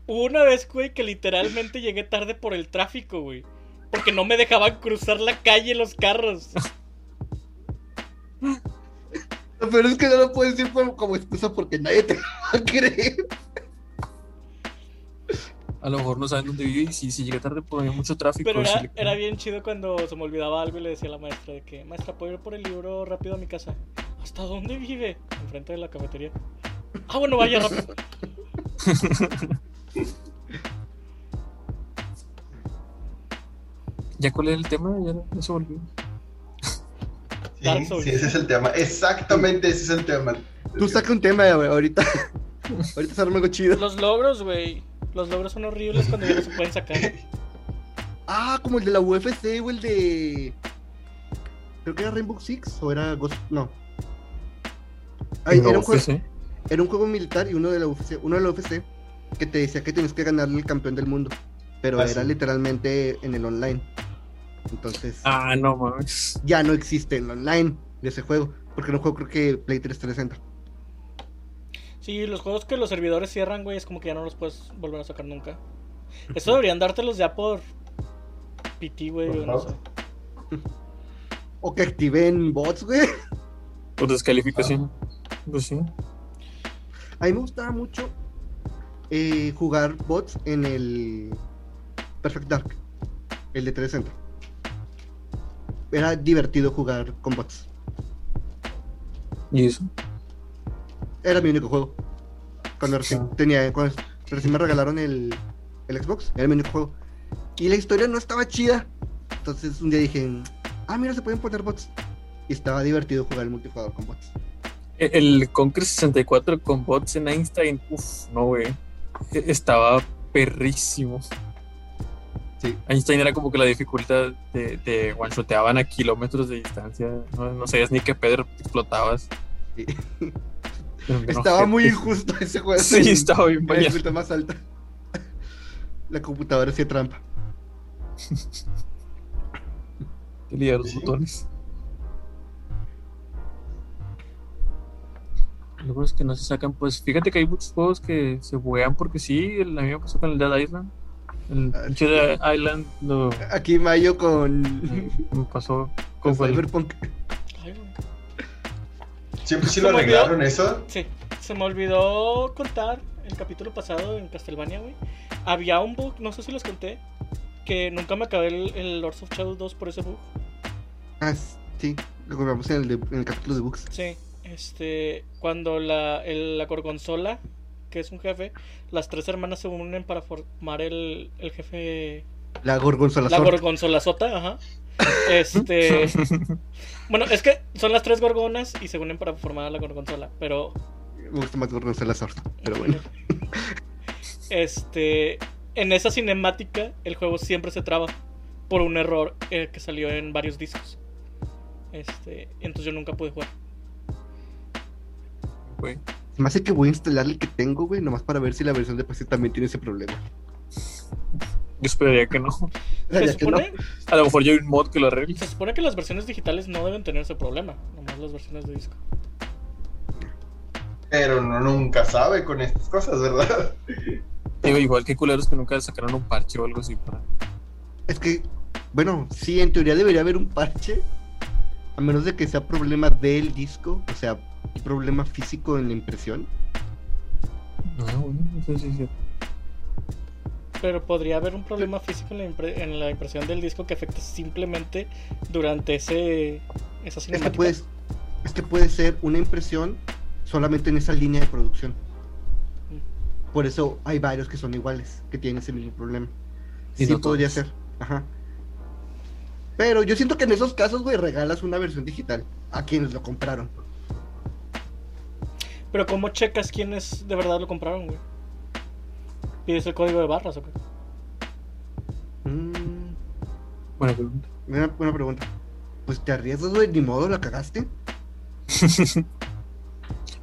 Hubo una vez, güey, que literalmente llegué tarde por el tráfico, güey. Porque no me dejaban cruzar la calle los carros. Peor es que no lo puedes decir como excusa porque nadie te va a creer. A lo mejor no saben dónde vive y si, si llegué tarde porque había mucho tráfico. Pero era, le- era bien chido cuando se me olvidaba algo y le decía a la maestra de que, maestra, ¿puedo ir por el libro rápido a mi casa? ¿Hasta dónde vive? Enfrente de la cafetería. Ah, bueno, vaya rápido. ¿Ya cuál era el tema? Ya no se volvió. Dark Sí, Souls. sí, ese es el tema. Exactamente ese es el tema. Tú saca un tema, güey, ahorita. ahorita se arma algo chido. Los logros, güey. Los logros son horribles cuando ya no se pueden sacar. Ah, como el de la UFC o el de. Creo que era Rainbow Six o era Ghost. No. Ay, No, era, un juego, sí. era un juego militar y uno de la UFC, uno de la UFC que te decía que tienes que ganarle al campeón del mundo. Pero Ah, era sí. literalmente en el online. Entonces, Ah, no mames. ya no existe el online de ese juego. Porque un juego creo que Play 3 360. Sí, los juegos que los servidores cierran, güey, es como que ya no los puedes volver a sacar nunca. Eso deberían dártelos ya por PT, güey, o no sé. O que activen bots, güey. Por descalificación. Pues sí. A mí me gustaba mucho eh, jugar bots en el Perfect Dark, el de 360. Era divertido jugar con bots. ¿Y eso? Era mi único juego. Cuando recién, Ah. tenía, cuando recién me regalaron el, el Xbox, era mi único juego. Y la historia no estaba chida. Entonces un día dije, ah, mira, se pueden poner bots. Y estaba divertido jugar el multijugador con bots. E- El Conquer 64 con bots en Einstein. Uf, no, güey. E- Estaba perrísimo. Sí. Einstein era como que la dificultad de, de one-shoteaban a kilómetros de distancia. No, no sabías ni qué pedo explotabas. Sí. Estaba muy injusto ese juego. Sí, estaba bien La dificultad más alta. La computadora hacía trampa. Liar los botones. Luego es que no se sacan, pues fíjate que hay muchos juegos que se buguean porque sí, el, a mí me pasó con el Dead Island. El Ah, Island lo, Aquí Mayo con, me pasó con con Cyberpunk. Siempre sí Se lo me olvidó. arreglaron eso. Sí, se me olvidó contar el capítulo pasado en Castlevania, güey. Había un bug, no sé si les conté, que nunca me acabé el, el Lords of Shadow 2 por ese bug. Ah, sí, lo compramos en el, de- en el capítulo de Books. Sí, este, cuando la, el- la gorgonzola, que es un jefe, las tres hermanas se unen para formar el, el jefe, La Gorgonzola la Sword. gorgonzola sota, ajá. Este, bueno, es que son las tres gorgonas y se unen para formar la gorgonzola, pero Me gusta más Gorgonzola Sword. Pero bueno. Este, en esa cinemática, el juego siempre se traba por un error eh, que salió en varios discos. Este, entonces yo nunca pude jugar. güey. Me hace que voy a instalar el que tengo, güey, nomás para ver si la versión de PC también tiene ese problema. Yo esperaría que no. Se que no. supone, A lo mejor ya hay un mod que lo arregle. se supone que las versiones digitales no deben tener ese problema, nomás las versiones de disco. Pero uno nunca sabe con estas cosas, ¿verdad? Digo, igual que culeros que nunca sacaron un parche o algo así para. Es que, bueno, sí, en teoría debería haber un parche. A menos de que sea problema del disco, o sea, problema físico en la impresión. Ah, bueno, eso sí es cierto. Pero podría haber un problema físico en la, impre- en la impresión del disco que afecte simplemente durante ese esa Es cinemática. que, puedes, es que puede ser una impresión solamente en esa línea de producción. Por eso hay varios que son iguales, que tienen ese mismo problema. Y Sí no podría todos. ser. Ajá. Pero yo siento que en esos casos, güey, regalas una versión digital a quienes lo compraron. Pero ¿cómo checas quiénes de verdad lo compraron, güey? ¿Pides el código de barras o qué? Mm, Buena pregunta. buena, buena pregunta. Pues te arriesgas, güey, ni modo, la cagaste.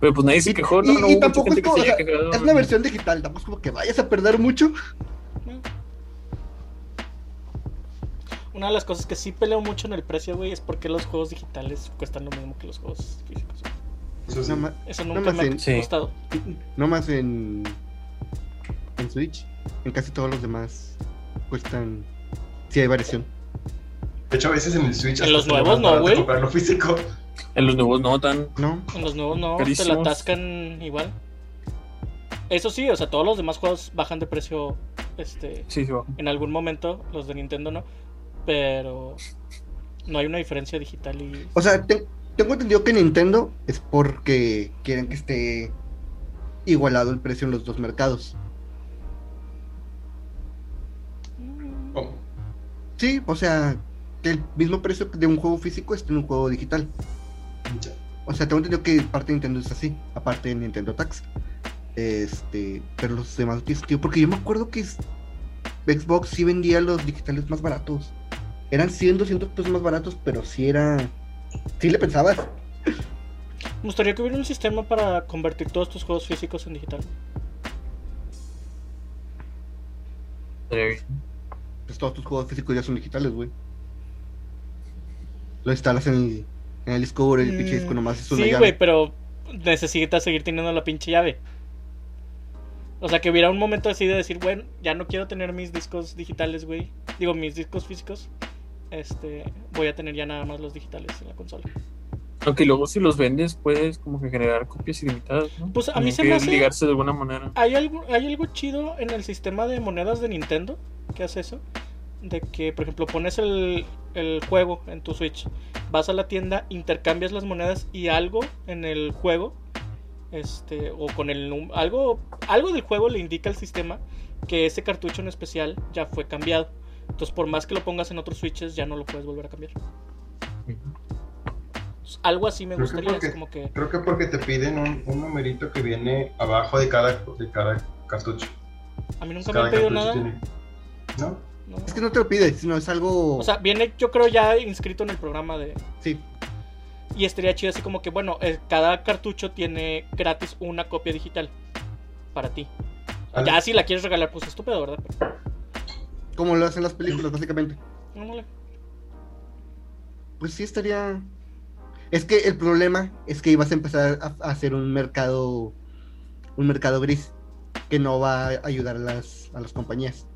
Pero pues nadie se quejó, y- ¿no? y no hubo mucha tampoco es que como, o sea, quejado. Es una versión digital, tampoco es como que vayas a perder mucho. No. Una de las cosas que sí peleo mucho en el precio, güey, es porque los juegos digitales cuestan lo mismo que los juegos físicos. güey. Eso sí. Nunca más me ha Sí. gustado. No más en, en Switch. En casi todos los demás cuestan. Si hay variación. De hecho, a veces en el Switch. En los nuevos no, güey. comprarlo físico. En los nuevos no tan. No. En los nuevos no, te la Carísimos. atascan igual. Eso sí, o sea, todos los demás juegos bajan de precio este Sí, sí, bajo. en algún momento, los de Nintendo no, pero no hay una diferencia digital y O sea, te- tengo entendido que Nintendo es porque quieren que esté igualado el precio en los dos mercados. Oh, Sí, o sea, que el mismo precio de un juego físico esté en un juego digital. O sea, tengo entendido que parte de Nintendo es así, aparte de Nintendo Tax. Este, pero los demás no tienen sentido, porque yo me acuerdo que Xbox sí vendía los digitales más baratos. Eran 100, 200 pesos más baratos, pero sí era. Sí le pensabas. me gustaría que hubiera un sistema para convertir todos tus juegos físicos en digital. Pues todos tus juegos físicos ya son digitales, güey. Lo instalas en el, en el disco duro y el pinche disco Mm, nomás es una Sí, llave. güey, pero necesitas seguir teniendo la pinche llave. O sea, que hubiera un momento así de decir, bueno, ya no quiero tener mis discos digitales, güey. Digo, mis discos físicos. Este, voy a tener ya nada más los digitales en la consola. Aunque luego si los vendes puedes como que generar copias ilimitadas, ¿no? Pues, a mí se me hace- ligarse de alguna manera. ¿Hay algo, ¿Hay algo chido en el sistema de monedas de Nintendo que hace eso? De que, por ejemplo, pones el, el juego en tu Switch, vas a la tienda, intercambias las monedas y algo en el juego, este, o con el algo, algo del juego le indica al sistema que ese cartucho en especial ya fue cambiado. Entonces, por más que lo pongas en otros Switches, ya no lo puedes volver a cambiar. Entonces, algo así me Creo que gustaría, porque- es como que Creo que porque te piden un, un numerito que viene abajo de cada, de cada cartucho. a mí nunca me han pedido nada. tiene- ¿No? ¿no? Es que no te lo pide, sino es algo. O sea, viene yo creo ya inscrito en el programa de... sí. Y estaría chido así como que, bueno, eh, cada cartucho tiene gratis una copia digital para ti. Ya si la quieres regalar, pues estúpido, ¿verdad? Pero, Como lo hacen las películas, básicamente. Pues sí estaría. Es que el problema es que ibas a empezar a, hacer un mercado. Un mercado gris. Que no va a ayudar a las, a las compañías.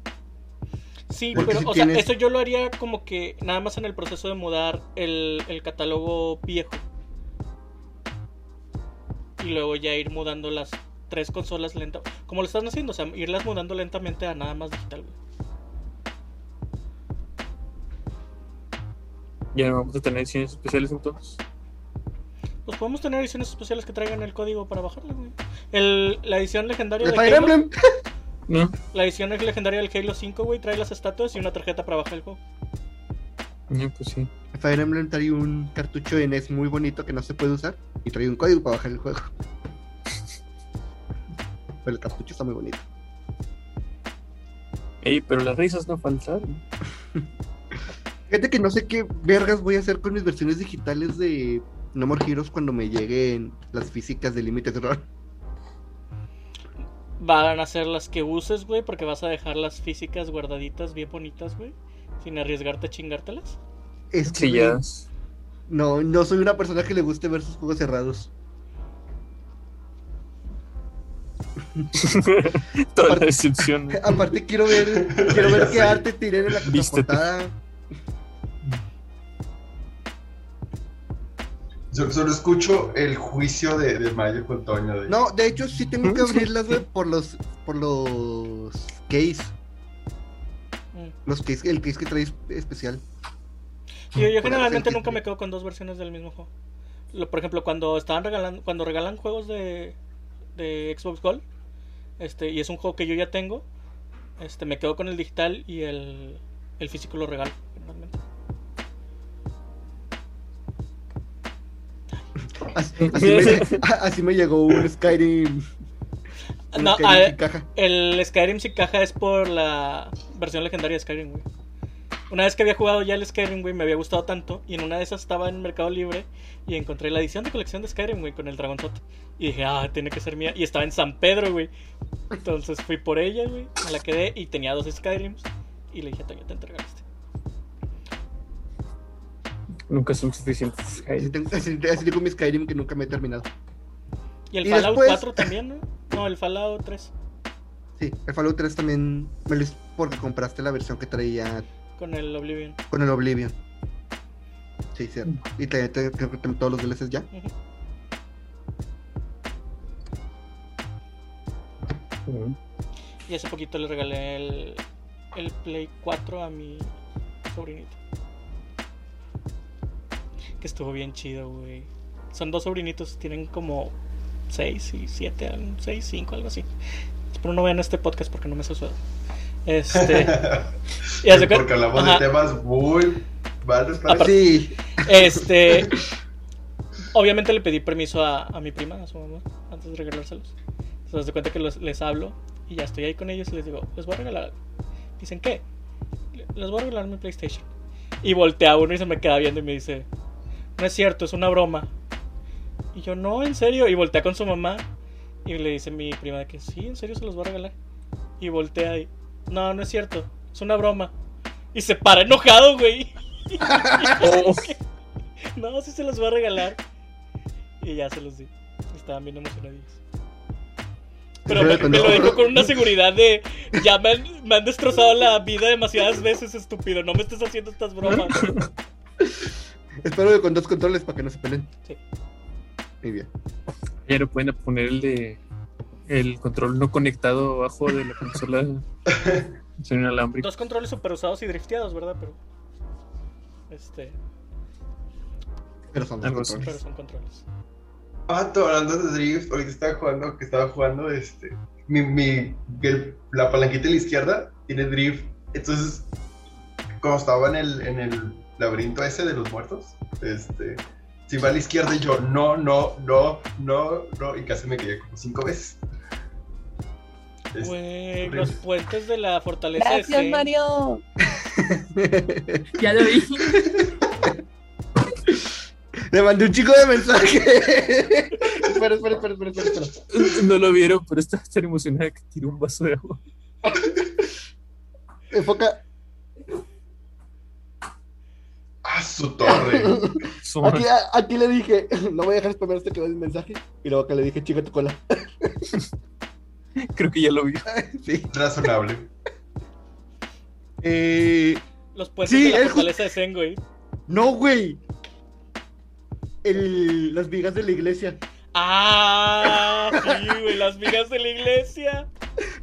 Sí, Porque pero, si o sea, eso yo lo haría como que nada más en el proceso de mudar el, el catálogo viejo. Y luego ya ir mudando las tres consolas lenta. Como lo están haciendo, o sea, irlas mudando lentamente a nada más digital, güey. Ya no vamos a tener ediciones especiales entonces. Pues podemos tener ediciones especiales que traigan el código para bajarla, güey. El, la edición legendaria ¡De de Fire Halo- Emblem! No, La edición legendaria del Halo 5, güey, trae las estatuas y una tarjeta para bajar el juego. no, pues sí. Fire Emblem trae un cartucho de NES muy bonito que no se puede usar. Y trae un código para bajar el juego. Pero el cartucho está muy bonito. Ey, pero las risas no faltaron. Fíjate que no sé qué vergas voy a hacer con mis versiones digitales de No More Heroes cuando me lleguen las físicas de Limited Run. Van a ser las que uses, güey, porque vas a dejar las físicas guardaditas bien bonitas, güey. Sin arriesgarte a chingártelas. Es que, Sí, ya. No, no soy una persona que le guste ver sus juegos cerrados. Toda la Aparte- decepción. Aparte quiero ver, quiero ver qué arte tienen en la Vístete. Solo, escucho el juicio de, de Mayo con Toño. De... No, de hecho sí tengo que abrirlas, güey, por los por los case. Mm. Los case, el case que trae es- especial. Yo, yo generalmente nunca me quedo con dos versiones del mismo juego. Lo- por ejemplo, cuando estaban regalando, cuando regalan juegos de, de Xbox Gold, este, y es un juego que yo ya tengo, este, me quedo con el digital y el, el físico lo regalo. generalmente. Así, así me, así me llegó un Skyrim. un No, Skyrim a- sin caja. el Skyrim sin caja es por la versión legendaria de Skyrim, güey. Una vez que había jugado ya el Skyrim, güey, me había gustado tanto. Y en una de esas estaba en Mercado Libre y encontré la edición de colección de Skyrim, güey, con el dragonzote. Y dije, ah, tiene que ser mía. Y estaba en San Pedro, güey. Entonces fui por ella, güey. Me la quedé y tenía dos Skyrims. Y le dije Toño, te entrego este. Nunca son suficientes. Así tengo, así, así tengo mi Skyrim que nunca me he terminado. Y el Y Fallout después- 4 también, ¿no? No, el Fallout 3. Sí, el Fallout 3 también me lo hice porque compraste la versión que traía Con el Oblivion. con el Oblivion. Sí, cierto. Y te, te- creo que todos los DLCs ya. Ujú. Ujú. Y hace poquito le regalé el, el Play 4 a mi sobrinito. Que estuvo bien chido, güey. Son dos sobrinitos, tienen como 6 y 7, 6, 5, algo así. Espero no vean este podcast porque no me sucede. Este. y Porque hablamos Ajá. de temas muy malos para Aparte- Sí. Este. Obviamente le pedí permiso a, a mi prima, a su mamá, antes de regalárselos. Se de cuenta que los- les hablo y ya estoy ahí con ellos y les digo, les voy a regalar. Dicen, ¿qué? Les voy a regalar mi PlayStation. Y voltea uno y se me queda viendo y me dice, no es cierto, es una broma. Y yo, no, en serio. Y voltea con su mamá y le dice mi prima que sí, en serio se los voy a regalar. Y voltea y, no, no es cierto, es una broma. Y se para enojado, güey. Oh, No, sí se los voy a regalar. Y ya se los di. Estaban bien emocionados. Pero me, me lo dijo con una seguridad de ya me han, me han destrozado la vida demasiadas veces, estúpido. No me estés haciendo estas bromas. Espero que con dos controles para que no se peleen. Sí. Muy bien. ya no pueden poner el de el control no conectado abajo de la consola sin inalámbrico. Dos controles super usados y drifteados, ¿verdad? Pero. Este. Pero son dos Algo controles. Pero son controles. Ah, tú hablando de Drift, ahorita estaba jugando, que estaba jugando, este, mi, mi, el- la palanquita de la izquierda tiene Drift, entonces, cuando estaba en el, en el laberinto ese de los muertos, este, si va a la izquierda y yo, no, no, no, no, no, y casi me quedé como cinco veces. Es- Güey, los puentes de la fortaleza Gracias. Mario. Ya lo vi. Le mandé un chico de mensaje. espera, espera, espera, espera, espera, espera. No lo vieron, pero estaba tan emocionada que tiró un vaso de agua. Enfoca. ¡Ah, su torre! Aquí, le dije, no voy a dejar spamar este que va el mensaje. Y luego que le dije, chica tu cola. Creo que ya lo vio. sí. Razonable. Eh, Los puentes Sí, de la es fortaleza de Zen, güey. no, güey. El, las vigas de la iglesia. Ah, sí, güey, las vigas de la iglesia.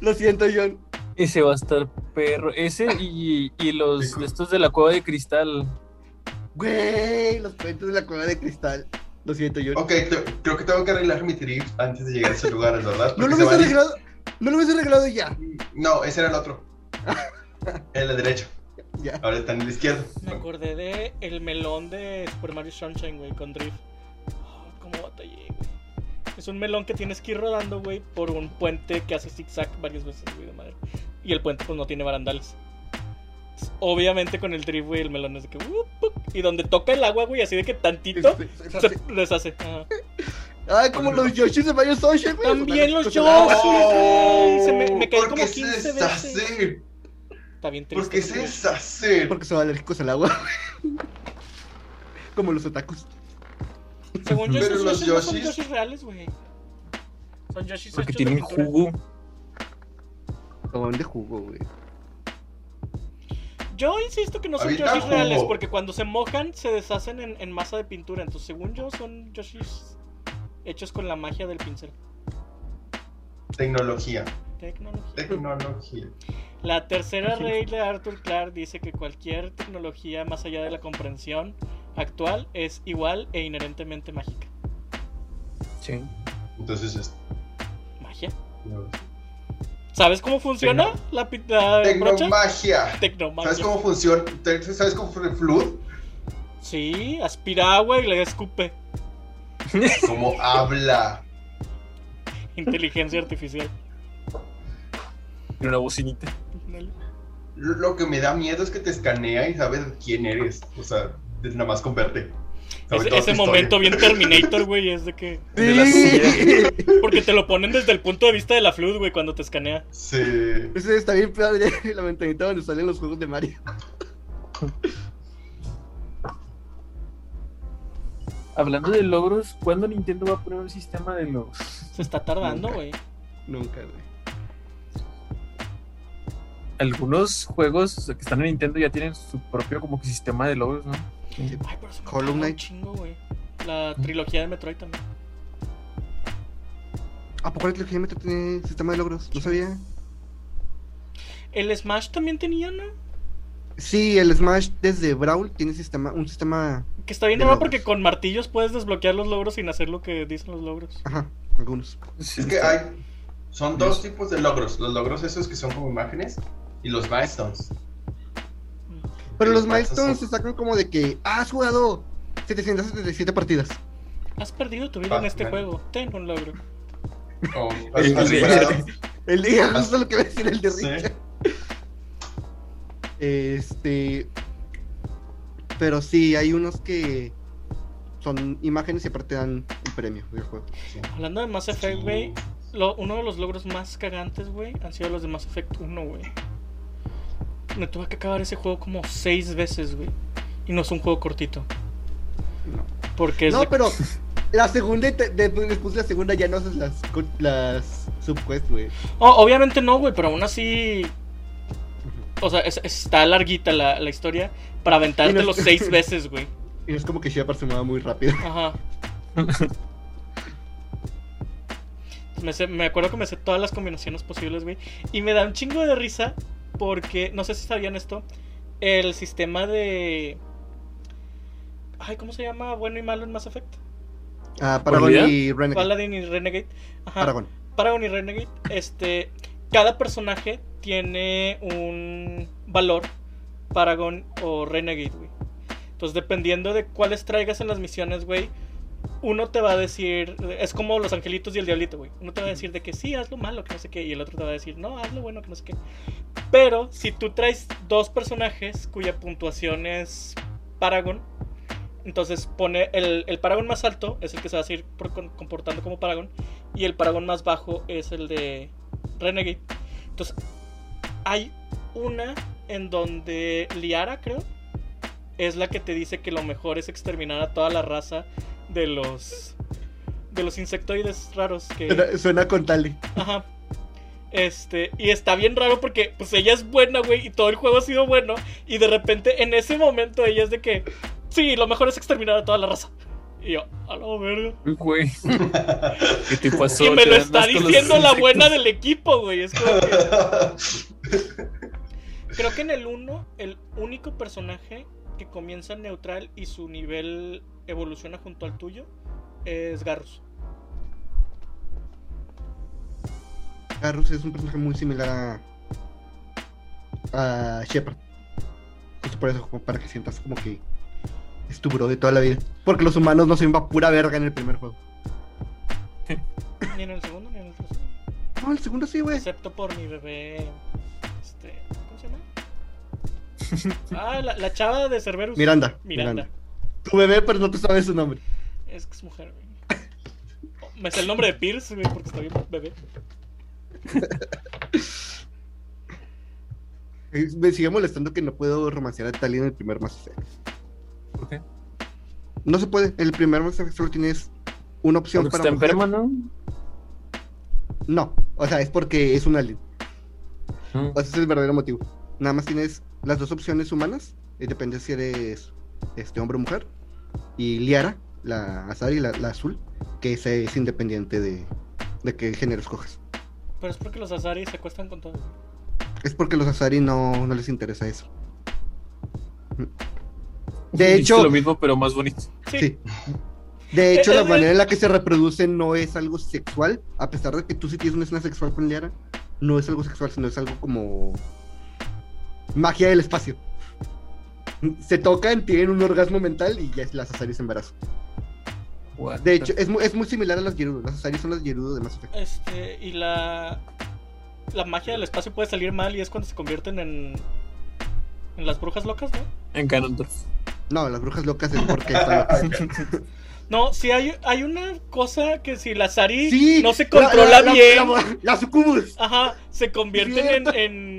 Lo siento, John. Ese va a estar perro. Ese y, y los estos de la cueva de cristal. Güey, los puentes de la cueva de cristal. Lo siento, John. Ok, creo que tengo que arreglar mi Drift antes de llegar a ese lugar, ¿verdad? No lo se hubiese arreglado. No lo hubiese arreglado ya. No, ese era el otro. El de derecho. Ya. Ahora está en el izquierdo. Me acordé de el melón de Super Mario Sunshine, güey, con Drift. Ah, cómo batallé, güey. Es un melón que tienes que ir rodando, güey, por un puente que hace zigzag varias veces, güey, de madre. Y el puente, pues, no tiene barandales. Obviamente con el drift, güey, el melón es de que... "Wup, wup", y donde toca el agua, güey, así de que tantito Este, se deshace. Ajá. Ay, como los Yoshis de Mario Sunshine, güey. También los Yoshis, güey. Se me, me caí ¿Por como qué 15 se veces. deshace? Está bien triste. ¿Por qué se güey. deshace? Porque son alérgicos al agua. Como los otakus. Según yo, Pero esos los Yoshis no son Yoshis- reales, güey. Son Yoshis Porque tienen jugo. Son de jugo, güey. Yo insisto que no son Yoshis jugo. reales, porque cuando se mojan se deshacen en, en masa de pintura. Entonces, según yo, son Yoshis hechos con la magia del pincel. Tecnología. Tecnología. Tecnología. La tercera regla de Arthur Clarke dice que cualquier tecnología más allá de la comprensión actual es igual e inherentemente mágica. Sí. Entonces, es- Magia. no. ¿Sabes cómo funciona la, la brocha? Tecnomagia. Tecnomagia. ¿Sabes cómo funciona? ¿Sabes cómo funciona el Flood? Sí, aspira agua y le escupe. ¿Cómo habla? Inteligencia artificial. Y una bocinita. Lo que me da miedo es que te escanea y sabe quién eres. O sea, nada más con verte. Ese, momento bien Terminator, güey, es de que... De la silla. Porque te lo ponen desde el punto de vista de la Flood, güey, cuando te escanea. Sí. Ese está bien peor de la ventanita donde salen los juegos de Mario. Hablando de logros, ¿cuándo Nintendo va a poner un sistema de los. Se está tardando, güey. Nunca, güey. Algunos juegos que están en Nintendo ya tienen su propio como que sistema de logros, ¿no? Ay, pero se me Hollow caga un Knight. chingo, güey. La trilogía de Metroid también. ¿A poco la trilogía Metro tiene sistema de logros? No sabía. El Smash también tenía, ¿no? Sí, el Smash desde Brawl tiene sistema, un sistema. Que está bien De raro porque con martillos puedes desbloquear los logros sin hacer lo que dicen los logros. Ajá, algunos. Sí, Es que está- hay. Son dos tipos de logros. Los logros esos que son como imágenes y los milestones. Pero los milestones se sacan como de que "Ah, has jugado 777 partidas. Has perdido tu vida en este juego. Ten un logro. O El- el- superado. El día, justo lo que va a decir el de Sí. Este. Pero sí, hay unos que son imágenes y aparte dan un premio del juego. Sí. Hablando de Mass Effect, güey, uno de los logros más cagantes, güey, han sido los de Mass Effect 1, güey. Me tuve que acabar ese juego como seis veces, güey. Y no es un juego cortito. No. Porque es No, de- pero la segunda, y te- de- después de la segunda ya no haces las, las subquests, güey. Oh, obviamente no, güey, pero aún así. O sea, es- está larguita la, la historia para aventarte no- los seis veces, güey. Y no es como que Shepard se mueva muy rápido. Ajá. Me, sé- me acuerdo que me sé todas las combinaciones posibles, güey. Y me da un chingo de risa porque, no sé si sabían esto, el sistema de... Ay, ¿cómo se llama bueno y malo en Mass Effect? Ah, Paragon y Renegade. Paladin y Renegade. Ajá. Paragon. Paragon y Renegade, este, cada personaje tiene un valor Paragon o Renegade, güey. Entonces, dependiendo de cuáles traigas en las misiones, güey, uno te va a decir, es como los angelitos y el diablito, güey. Uno te va a decir de que sí, haz lo malo, que no sé qué, y el otro te va a decir, no, haz lo bueno, que no sé qué. Pero si tú traes dos personajes cuya puntuación es Paragon, entonces pone el, el Paragon más alto es el que se va a seguir comportando como Paragon y el Paragon más bajo es el de Renegade. Entonces, hay una en donde Liara, creo, es la que te dice que lo mejor es exterminar a toda la raza de los de los insectoides raros que Suena, suena con Tali. Ajá. Este, y está bien raro porque pues ella es buena, güey, y todo el juego ha sido bueno y de repente en ese momento ella es de que sí, lo mejor es exterminar a toda la raza. Y yo, a la verga. Güey. ¿Qué te pasó? Y me lo está diciendo la buena del equipo, güey. Es como que- Creo que en el 1, el único personaje que comienza neutral y su nivel evoluciona junto al tuyo es Garrus. Garrus es un personaje muy similar a, a Shepard. Justo por eso, como para que sientas como que es tu bro de toda la vida. Porque los humanos no se va pura verga en el primer juego. Ni en el segundo ni en el tercero. No, el segundo sí, güey. Excepto por mi bebé. Ah, la, la chava de Cerberus. Miranda. Miranda. Tu bebé, pero no te sabes su nombre. Es que es mujer, güey. Me sé el nombre de Pierce, güey, porque está bien bebé. Eh, Me sigue molestando que no puedo romancear a Tali en el primer Mass Effect. ¿Por qué? No se puede. En el primer Mass Effect solo tienes una opción Porque para está mujer. enferma, ¿no? No, o sea, es porque es un alien. Mm. O sea, ese es el verdadero motivo. Nada más tienes las dos opciones humanas. Y depende si eres este hombre o mujer. Y Liara, la Azari, la, la azul, que esa es independiente de, de qué género escojas. Pero es porque los Azari se acuestan con todo. Es porque los Asari no, no les interesa eso. De hecho, Dice lo mismo, pero más bonito. Sí. Sí. De hecho, Eh, la eh, manera en la que se reproducen no es algo sexual, a pesar de que tú sí tienes una escena sexual con Liara, no es algo sexual, sino es algo como magia del espacio. Se tocan, tienen un orgasmo mental y ya es las Asari se. What De the- hecho, es muy, es muy similar a las Gerudo. Las Asari son las Gerudo de Mass Effect. Este, y la. La magia del espacio puede salir mal y es cuando se convierten en. En las brujas locas, ¿no? En Ganondorf. No, las brujas locas es porque están locas. No, sí hay, hay una cosa que si la Sari Sí, no se la- controla la- la- bien. la- la sucubus. Ajá, se convierten en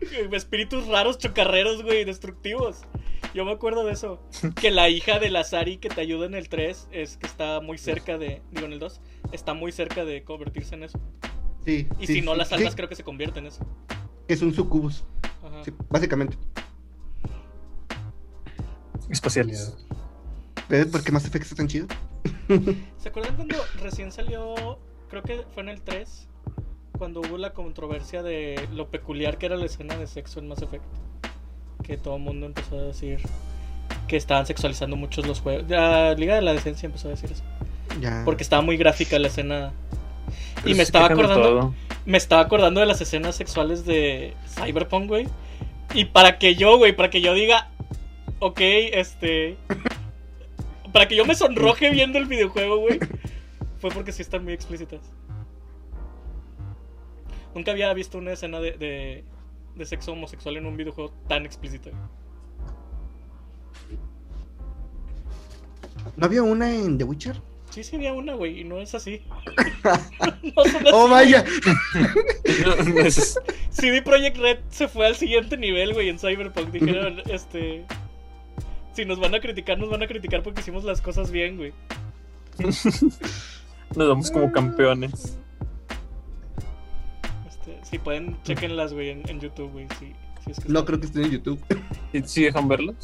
espíritus raros, chocarreros, güey, destructivos. Yo me acuerdo de eso. Que la hija de la Sari que te ayuda en el 3 es que está muy cerca de. Digo, en el 2. Está muy cerca de convertirse en eso. Sí. Y sí, si no sí, la salvas, sí, creo que se convierte en eso. que es un sucubus. Ajá. Sí, básicamente. Espaciales. ¿Ves por qué Mass Effect está tan chido? ¿Se acuerdan cuando recién salió? Creo que fue en el 3. Cuando hubo la controversia de lo peculiar que era la escena de sexo en Mass Effect. Que todo el mundo empezó a decir que estaban sexualizando muchos los juegos. La Liga de la Decencia empezó a decir eso. Ya. Porque estaba muy gráfica la escena. Y Pero me estaba acordando. todo. Me estaba acordando de las escenas sexuales de Cyberpunk, güey. Y para que yo, güey, para que yo diga. Ok, este. Para que yo me sonroje viendo el videojuego, güey. Fue porque sí están muy explícitas. Nunca había visto una escena de, de, de sexo homosexual en un videojuego tan explícita. ¿No había una en The Witcher? Sí, sí había una, güey, y no es así. no son así, ¡Oh, vaya! CD Projekt Red se fue al siguiente nivel, güey, en Cyberpunk. Dijeron, este. Si nos van a criticar, nos van a criticar porque hicimos las cosas bien, güey. Nos vamos como campeones. Si pueden, chequenlas, güey, en, en YouTube, güey. Si, si es que No creo que esté en YouTube. ¿Y si dejan verlos?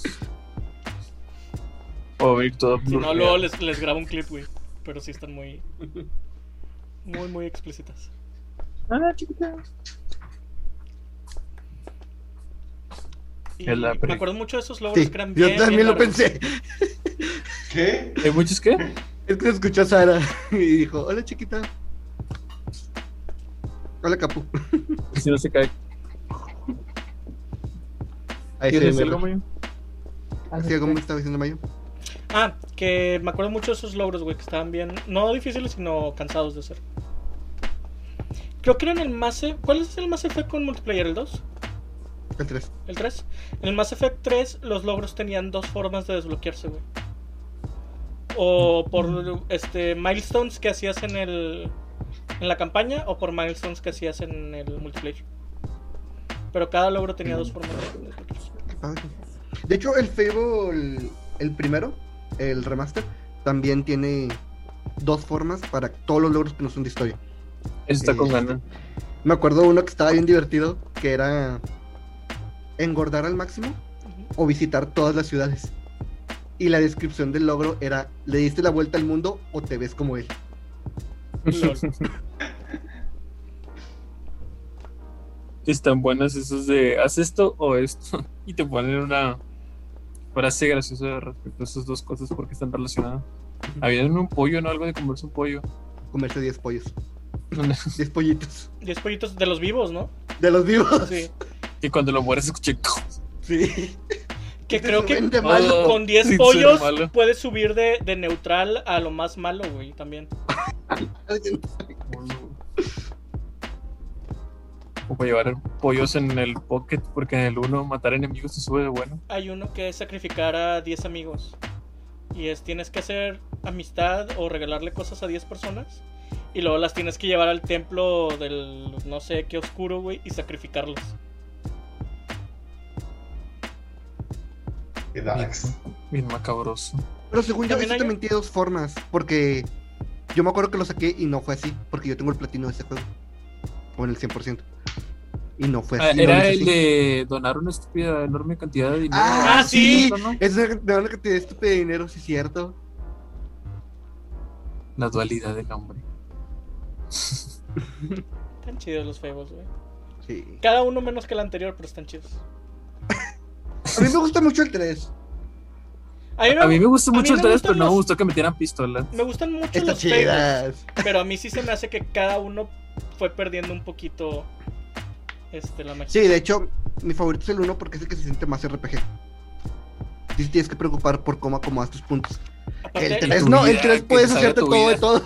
O ver todo. Si no, luego les, les grabo un clip, güey. Pero sí están muy. Muy, muy explícitas. Ah, chiquita. Y me acuerdo mucho de esos logros Sí, que eran yo bien. también bien lo largos. pensé. ¿Qué? ¿Hay muchos qué? Es que se escuchó a Sara y dijo, hola chiquita. Hola Capu. Si no se cae. Ahí ¿Quieres se decir algo, me Mayo? Sí, ¿cómo estaba diciendo Mayo? Ah, que me acuerdo mucho de esos logros, güey, que estaban bien. No difíciles, sino cansados de hacer. Creo que eran el Mass Effect. ¿Cuál es el Mass Effect con multiplayer? ¿El 2? El 3. ¿El 3? En el Mass Effect 3 los logros tenían dos formas de desbloquearse, güey. O por este milestones que hacías en el en la campaña o por milestones que hacías en el multiplayer. Pero cada logro tenía dos formas de. De hecho, el Fable, el primero, el remaster, también tiene dos formas para todos los logros que no son de historia. Eso está con ganas. Me acuerdo uno que estaba bien divertido, que era engordar al máximo o visitar todas las ciudades. Y la descripción del logro era, le diste la vuelta al mundo o te ves como él. Están buenas esos de haz esto o esto. Y te ponen una frase graciosa respecto a esas dos cosas porque están relacionadas. Había un pollo, ¿no? Algo de comerse un pollo. Comerse 10 pollos. 10 pollitos. Diez pollitos de los vivos, ¿no? De los vivos. Sí. y cuando lo mueres escuché. Sí. Que Te creo que malo. con 10 Sí, pollos puedes subir de, de neutral a lo más malo, güey, también. O para llevar pollos en el pocket porque en el uno matar enemigos se sube de bueno. Hay uno que es sacrificar a 10 amigos. Y es tienes que hacer amistad o regalarle cosas a 10 personas. Y luego las tienes que llevar al templo del no sé qué oscuro, güey, y sacrificarlos. Qué darks. Bien macabroso. Pero según yo, También eso hay- también tiene dos formas. Porque yo me acuerdo que lo saqué y no fue así. Porque yo tengo el platino de ese juego. O en el 100%. Y no fue Ah, así. era el así. de donar una estúpida enorme cantidad de dinero. Ah, Ah, sí. sí. ¿no? Es una, de una cantidad estúpida de dinero, sí es cierto. La dualidad del hombre. Tan chidos los feos, güey. Sí. Cada uno menos que el anterior, pero están chidos. A mí me gusta mucho el 3. A mí me, A mí me gusta mucho el me 3, gustan pero no me gustó que metieran pistolas. me gustan mucho Están los chidas. pero a mí sí se me hace que cada uno fue perdiendo un poquito este, la magia. Sí, de hecho, mi favorito es el 1 porque es el que se siente más RPG. Sí, tienes que preocupar por cómo acomodas tus puntos. Aparte, El la- 3 tu no, el vida, 3 que puedes hacerte todo de todo.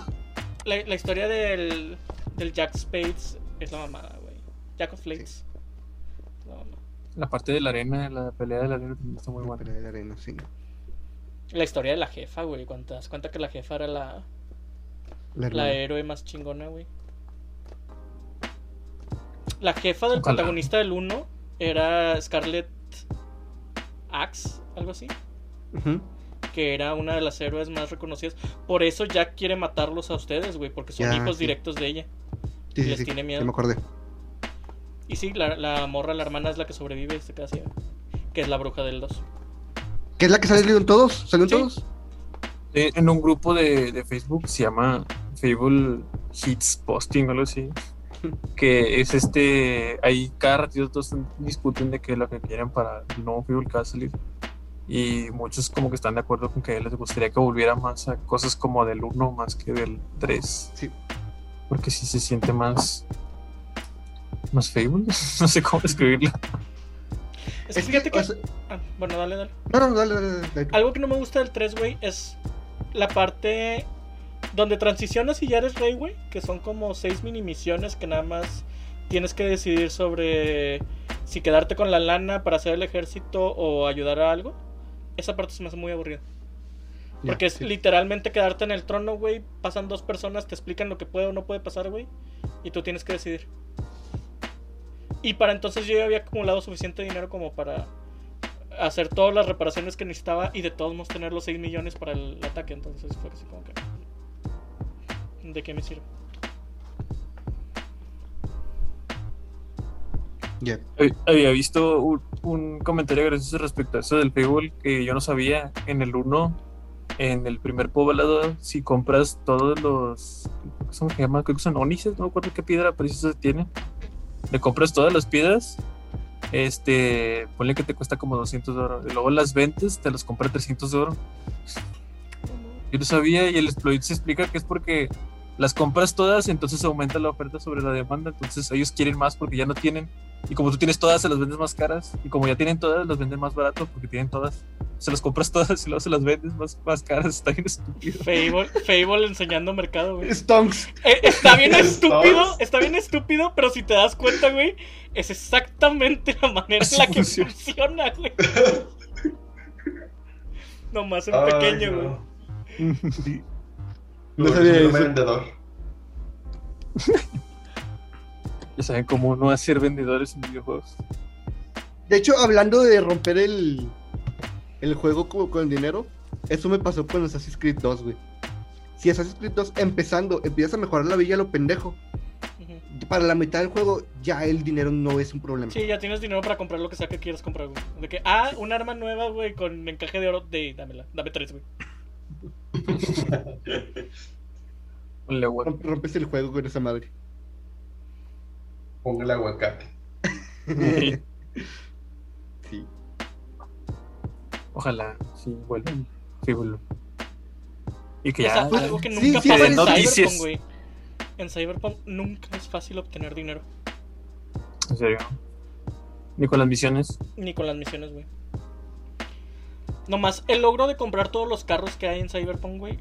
La, la historia del, del Jack Spades es la mamada, güey. Jack of Flakes. La mamada. La parte de la arena, la pelea de la arena también está muy buena. Pelea de la arena, sí. La historia de la jefa, güey. Cuando te das cuenta que la jefa era la, La la héroe más chingona, güey. La jefa del Ojalá. protagonista del 1 era Scarlett Axe, algo así. Ujú. Que era una de las héroes más reconocidas. Por eso Jack quiere matarlos a ustedes, güey. Porque son Ya, hijos sí. directos de ella. Sí, sí, Les sí, tiene ya miedo. me acordé. Y sí, la, la morra, la hermana es la que sobrevive y se queda ciega. Que es la bruja del 2. ¿Qué es la que salió en todos? ¿Salió en Sí. todos? En un grupo de, de Facebook se llama Fable Hits Posting o algo así. Que es este. Ahí cada ratito todos discuten de qué es lo que quieren para el nuevo Fable que va a salir. Y muchos como que están de acuerdo con que les gustaría que volviera más a cosas como del 1 más que del 3. Sí. Porque sí se siente más. Más Fable. no sé cómo describirlo. Es que fíjate que. o sea, Ah, bueno, dale, dale. no, no, dale, dale, dale. Algo que no me gusta del 3, güey, es la parte donde transicionas y ya eres rey, güey. Que son como seis mini misiones que nada más tienes que decidir sobre si quedarte con la lana para hacer el ejército o ayudar a algo. Esa parte se me hace muy aburrida. Porque es sí. literalmente quedarte en el trono, güey. Pasan dos personas, te explican lo que puede o no puede pasar, güey. Y tú tienes que decidir. Y para entonces yo ya había acumulado suficiente dinero como para hacer todas las reparaciones que necesitaba y de todos modos tener los 6 millones para el ataque. Entonces fue así como que. ¿De qué me sirve? Hab- Había visto un, un comentario gracioso respecto a eso del Fable que yo no sabía. En el 1, en el primer poblado, si compras todos los. ¿Cómo se llama? Creo que son ónices, no me acuerdo qué piedra precisa tiene. Le compras todas las piedras. Este, ponle que te cuesta como 200 de oro. Y luego las ventas, te las compra 300 de oro. Yo no sabía y el exploit se explica que es porque las compras todas, entonces aumenta la oferta sobre la demanda. Entonces ellos quieren más porque ya no tienen. Y como tú tienes todas, se las vendes más caras. Y como ya tienen todas, las venden más barato porque tienen todas. Se las compras todas y luego se las vendes más, más caras. Está bien estúpido. Fable, Fable enseñando mercado, güey. Stonks. Eh, está bien estúpido, está bien estúpido, pero si te das cuenta, güey, es exactamente la manera en la que funciona. funciona, güey. Nomás en Ay, pequeño, no. güey. No sabía un eso. vendedor. Ya saben cómo no hacer vendedores en videojuegos. De hecho, hablando de romper el, el juego con, con el dinero, eso me pasó con Assassin's Creed 2, güey. Si Assassin's Creed 2 empezando, empiezas a mejorar la villa a lo pendejo, para la mitad del juego ya el dinero no es un problema. Sí, ya tienes dinero para comprar lo que sea que quieras comprar, güey. De que, ah, un arma nueva, güey, con encaje de oro, de, dámela, dame tres, güey. Rompes el juego con esa madre. Ponga el aguacate. sí. Ojalá, sí, vuelvan. Fable. Y que O sea, ya. algo que sí, nunca sí, pasa en noticias. Cyberpunk, güey. En Cyberpunk nunca es fácil obtener dinero. En serio. Ni con las misiones. Ni con las misiones, güey. Nomás el logro de comprar todos los carros que hay en Cyberpunk, güey.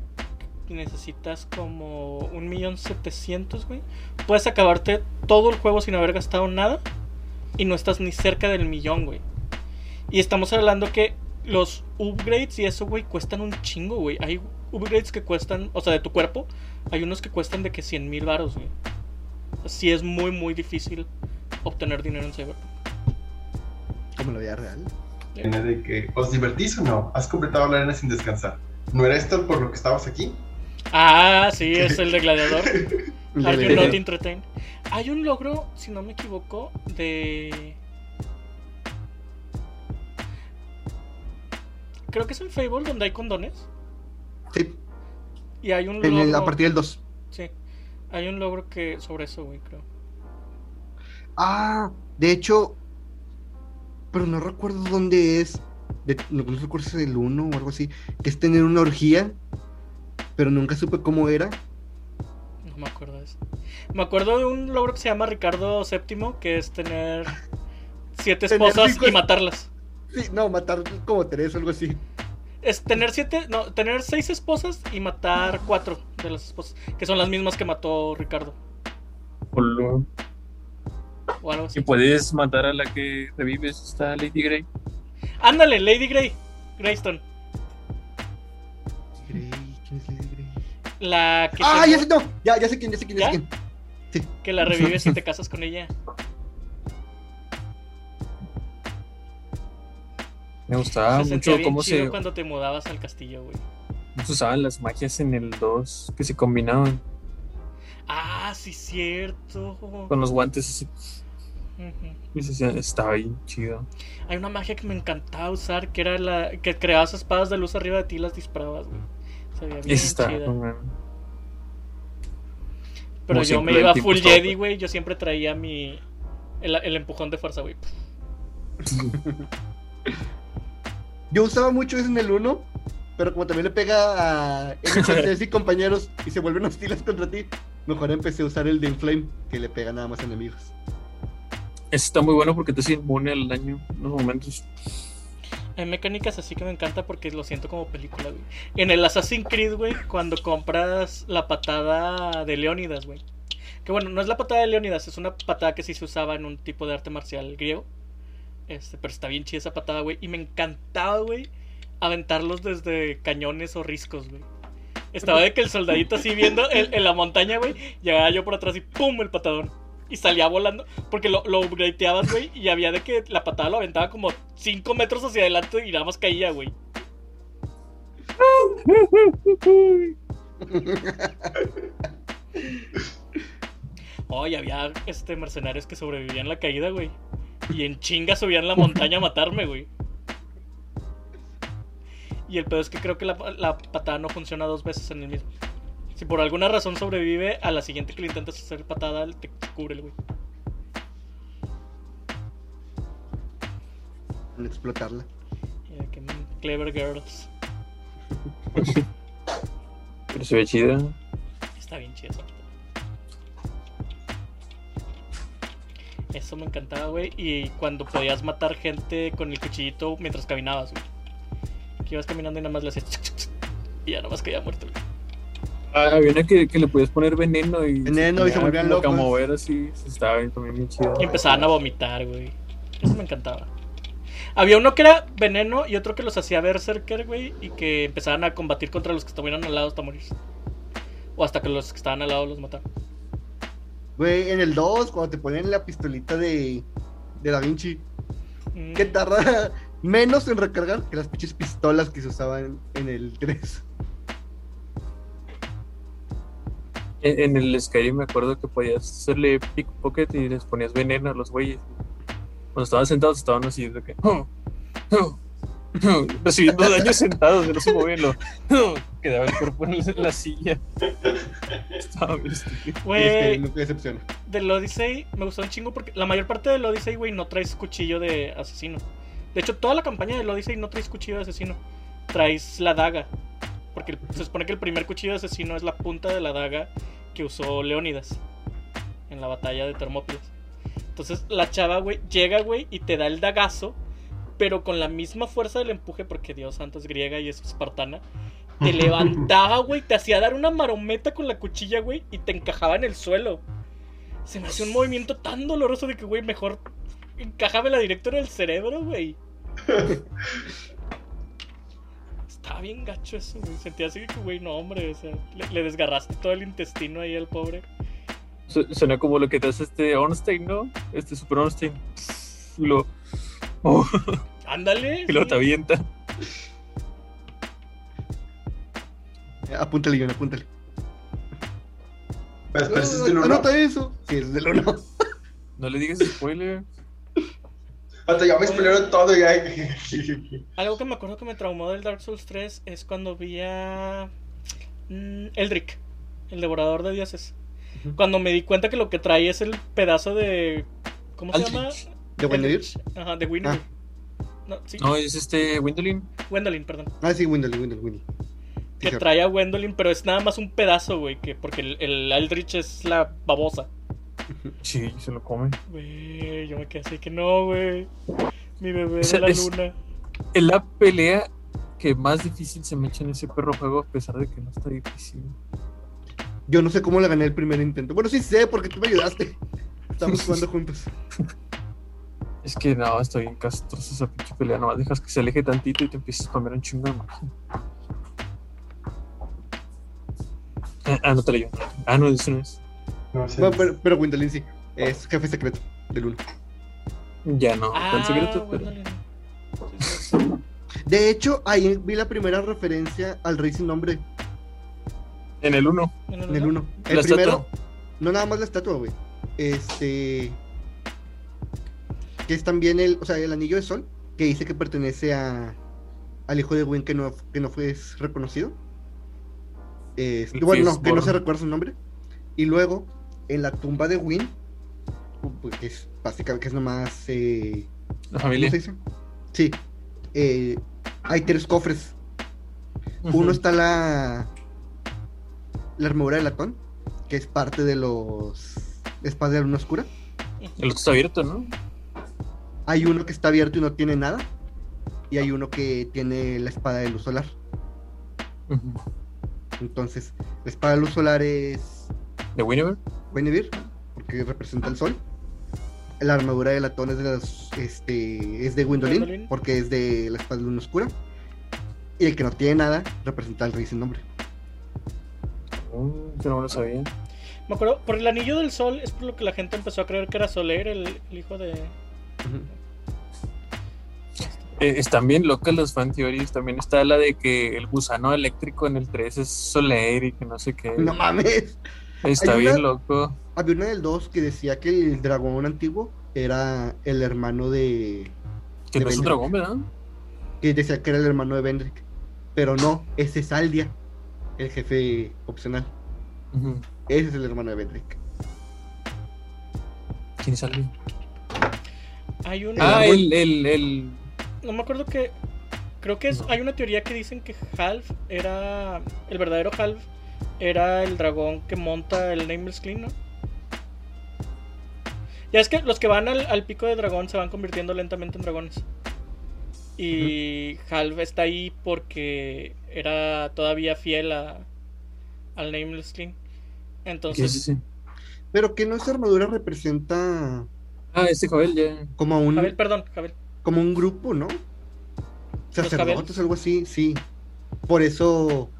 Necesitas como un millón setecientos, güey. Puedes acabarte todo el juego sin haber gastado nada. Y no estás ni cerca del millón, güey. Y estamos hablando que los upgrades y eso, güey, cuestan un chingo, güey. Hay upgrades que cuestan, o sea, de tu cuerpo. Hay unos que cuestan de que 100 mil baros, güey. Así es muy, muy difícil obtener dinero en Cyberpunk. Como la vida real. De que, ¿os divertís o no? Has completado la arena sin descansar. ¿No era esto por lo que estabas aquí? Ah, sí, es el de gladiador. Are you not entertained? Hay un logro, si no me equivoco, de. Creo que es en Fable donde hay condones. Sí, Y hay un en logro. el- a partir del 2. Sí. Hay un logro que. sobre eso, güey, creo. Ah, de hecho, pero no recuerdo dónde es. De, no recuerdo si es el 1 o algo así. Que es tener una orgía, pero nunca supe cómo era. No me acuerdo de eso. Me acuerdo de un logro que se llama Ricardo VII, que es tener siete Tener esposas cinco y matarlas. Sí, no, matar como tres o algo así. Es tener siete, no, tener seis esposas y matar cuatro de las esposas, que son las mismas que mató Ricardo, Hola. o algo así. Y puedes matar a la que revives, está Lady Grey. Ándale, Lady Grey, Greystone, la que, Ah, te- ya sé, no, ya, ya sé quién, ya sé quién, ya, ¿Ya? sé quién. Sí. que la revives y te casas con ella. Me gustaba se mucho bien cómo chido se, cuando te mudabas al castillo, güey. se usaban las magias en el 2, que se combinaban Ah, sí, cierto. con los guantes así. Y se estaba bien chido. Hay una magia que me encantaba usar, que era la que creabas espadas de luz arriba de ti y las disparabas, güey. Se veía Y bien ese está. chida. Pero Como yo me iba full Jedi, güey. Yo siempre traía mi. El, el empujón de fuerza, güey. Yo usaba mucho eso en el 1, pero como también le pega a NPCs y compañeros y se vuelven hostiles contra ti, mejor empecé a usar el de Inflame, que le pega nada más enemigos. Ese está muy bueno porque te hace inmune al daño en los momentos. Hay mecánicas así que me encanta porque lo siento como película, güey. En el Assassin's Creed, güey, cuando compras la patada de Leónidas, güey. Que bueno, no es la patada de Leónidas, es una patada que sí se usaba en un tipo de arte marcial griego. Este, pero está bien chida esa patada, güey. Y me encantaba, güey, aventarlos desde cañones o riscos, güey. Estaba de que el soldadito así viendo en la montaña, güey. Llegaba yo por atrás y ¡pum! el patadón. Y salía volando. Porque lo, lo upgradeabas, güey. Y había de que la patada lo aventaba como 5 metros hacia adelante y nada más caía, güey. Oh, y había este, mercenarios que sobrevivían la caída, güey. Y en chinga subían la montaña a matarme, güey. Y el pedo es que creo que la, la patada no funciona dos veces en el mismo. Si por alguna razón sobrevive, a la siguiente que le intentas hacer patada, te cubre el güey. En explotarla. Y de que, Clever girls. Pero se ve chida. Está bien chido. esa patada. Eso me encantaba, güey. Y cuando podías matar gente con el cuchillito mientras caminabas, güey. Que ibas caminando y nada más le hacías. Y ya nada más caía muerto, güey. Ah, había una que, que le podías poner veneno y. Veneno y se volvían a mover así. se Estaba bien, también bien chido. Y empezaban a vomitar, güey. Eso me encantaba. Había uno que era veneno y otro que los hacía berserker, güey. Y que empezaban a combatir contra los que estuvieran al lado hasta morirse. O hasta que los que estaban al lado los mataran. Güey, en el 2, cuando te ponen la pistolita de, de Da Vinci, Mm. que tarda menos en recargar que las pinches pistolas que se usaban en el 3. En, en el Skyrim me acuerdo que podías hacerle pickpocket y les ponías veneno a los güeyes. Cuando estaban sentados estaban así de que. "Oh, oh, oh", recibiendo daño sentados, no se movían. lo, "Oh", Quedaba el cuerpo en la, silla. Estaba bien Güey, del Odyssey me gustó un chingo porque la mayor parte del Odyssey, güey, no traes cuchillo de asesino. De hecho, toda la campaña del Odyssey no traes cuchillo de asesino. Traes la daga. Porque se supone que el primer cuchillo de asesino es la punta de la daga que usó Leónidas en la batalla de Termópilas. Entonces la chava, güey, llega, güey, y te da el dagazo, pero con la misma fuerza del empuje, porque Dios santo es griega y es espartana. Te levantaba, güey, te hacía dar una marometa con la cuchilla, güey, y te encajaba en el suelo. Se me hacía un movimiento tan doloroso de que, güey, mejor encajámela directo en el cerebro, güey. Estaba bien gacho eso, güey. Sentía así que, güey, no, hombre, o sea, le, le desgarraste todo el intestino ahí al pobre. Su- Suena como lo que te hace este Ornstein, ¿no? Este Super Ornstein. Y lo. oh, Ándale. y luego sí. te avienta. Eh, Apúntale, John, apúntale. Pero, pero ese es del uno. Anota eso. Sí, es del 1. No le digas spoiler. Hasta ya me spoilearon todo ya. Algo que me acuerdo que me traumó del Dark Souls 3 es cuando vi a mm, Eldrick, el devorador de dioses. Cuando me di cuenta que lo que trae es el pedazo de ¿Cómo se llama? ¿De Wendell? Ajá, de Winnie. No, sí. No, es este Windolin. Gwendolyn, perdón. Ah, sí, Wendell, Wendell, Wendell. Sí, Que trae a Gwendolyn, pero es nada más un pedazo, güey. Que porque el, el Aldrich es la babosa. Sí, se lo come. Güey, yo me quedé así que no, güey. Mi bebé de la es- luna. Es la pelea que más difícil se me echa en ese perro juego, a pesar de que no está difícil. Yo no sé cómo le gané el primer intento. Bueno, sí sé, porque tú me ayudaste. Estamos jugando juntos. Es que no, está bien castrosa esa pinche pelea. Nomás dejas que se aleje tantito y te empiezas a comer un chingo de magia. Ah, ah, no te leí. Ah, no, eso no es. No sé. Bueno, pero, pero Gwendolyn sí. Es jefe secreto del 1. Ya no, Ah, tan secreto, pero. De hecho, ahí vi la primera referencia al rey sin nombre En el 1. No, no, en el no. 1. El ¿La primero, estatua? no nada más la estatua, güey. Este. Que es también el, o sea, el anillo de sol, que dice que pertenece a al hijo de Win que no, que no fue reconocido. Este, bueno, no, que no se recuerda su nombre. Y luego, en la tumba de Win, pues, que es básicamente, que es nomás. eh, La ¿Cómo familia. se dice? Sí. eh, hay tres cofres. Uno está la. La armadura de latón, que es parte de los. Espadas de la luna oscura. El otro está abierto, ¿no? Hay uno que está abierto y no tiene nada. Y hay uno que tiene la espada de luz solar. Entonces, la espada de luz solar es. ¿De Winnever? Guinevere, porque representa el sol. La armadura de latón es de las, este, es de Gwendolyn, Gwendolyn. porque es de la espada de luna oscura. Y el que no tiene nada representa al rey sin nombre. Mm, no me lo sabía. Me acuerdo, por el anillo del sol es por lo que la gente empezó a creer que era Soler, el, el hijo de. Eh, están bien locas las fan theories. También está la de que el gusano eléctrico en el 3 es Soler y que no sé qué. No mames. Está Hay bien una- loco. Había una del 2 que decía que el dragón antiguo era el hermano de. Que de no es un dragón, ¿verdad? que decía que era el hermano de Vendrick. Pero no, ese es Aldia, el jefe opcional. Ujú. Ese es el hermano de Vendrick. ¿Quién sale? Hay un. Ah, el, el, el. No me acuerdo que. Creo que es, hay una teoría que dicen que Half era. El verdadero Half era el dragón que monta el Nameless Clean, ¿no? Ya es que los que van al, al pico de dragón se van convirtiendo lentamente en dragones. Y Half está ahí porque era todavía fiel a, al Nameless Clean. ¿Qué es Entonces, ese? Pero que no esa armadura representa Ah, este Joel ya. como un, Jabel, perdón, Jabel. como un grupo, ¿no? Sacerdotes, algo así, sí. Por eso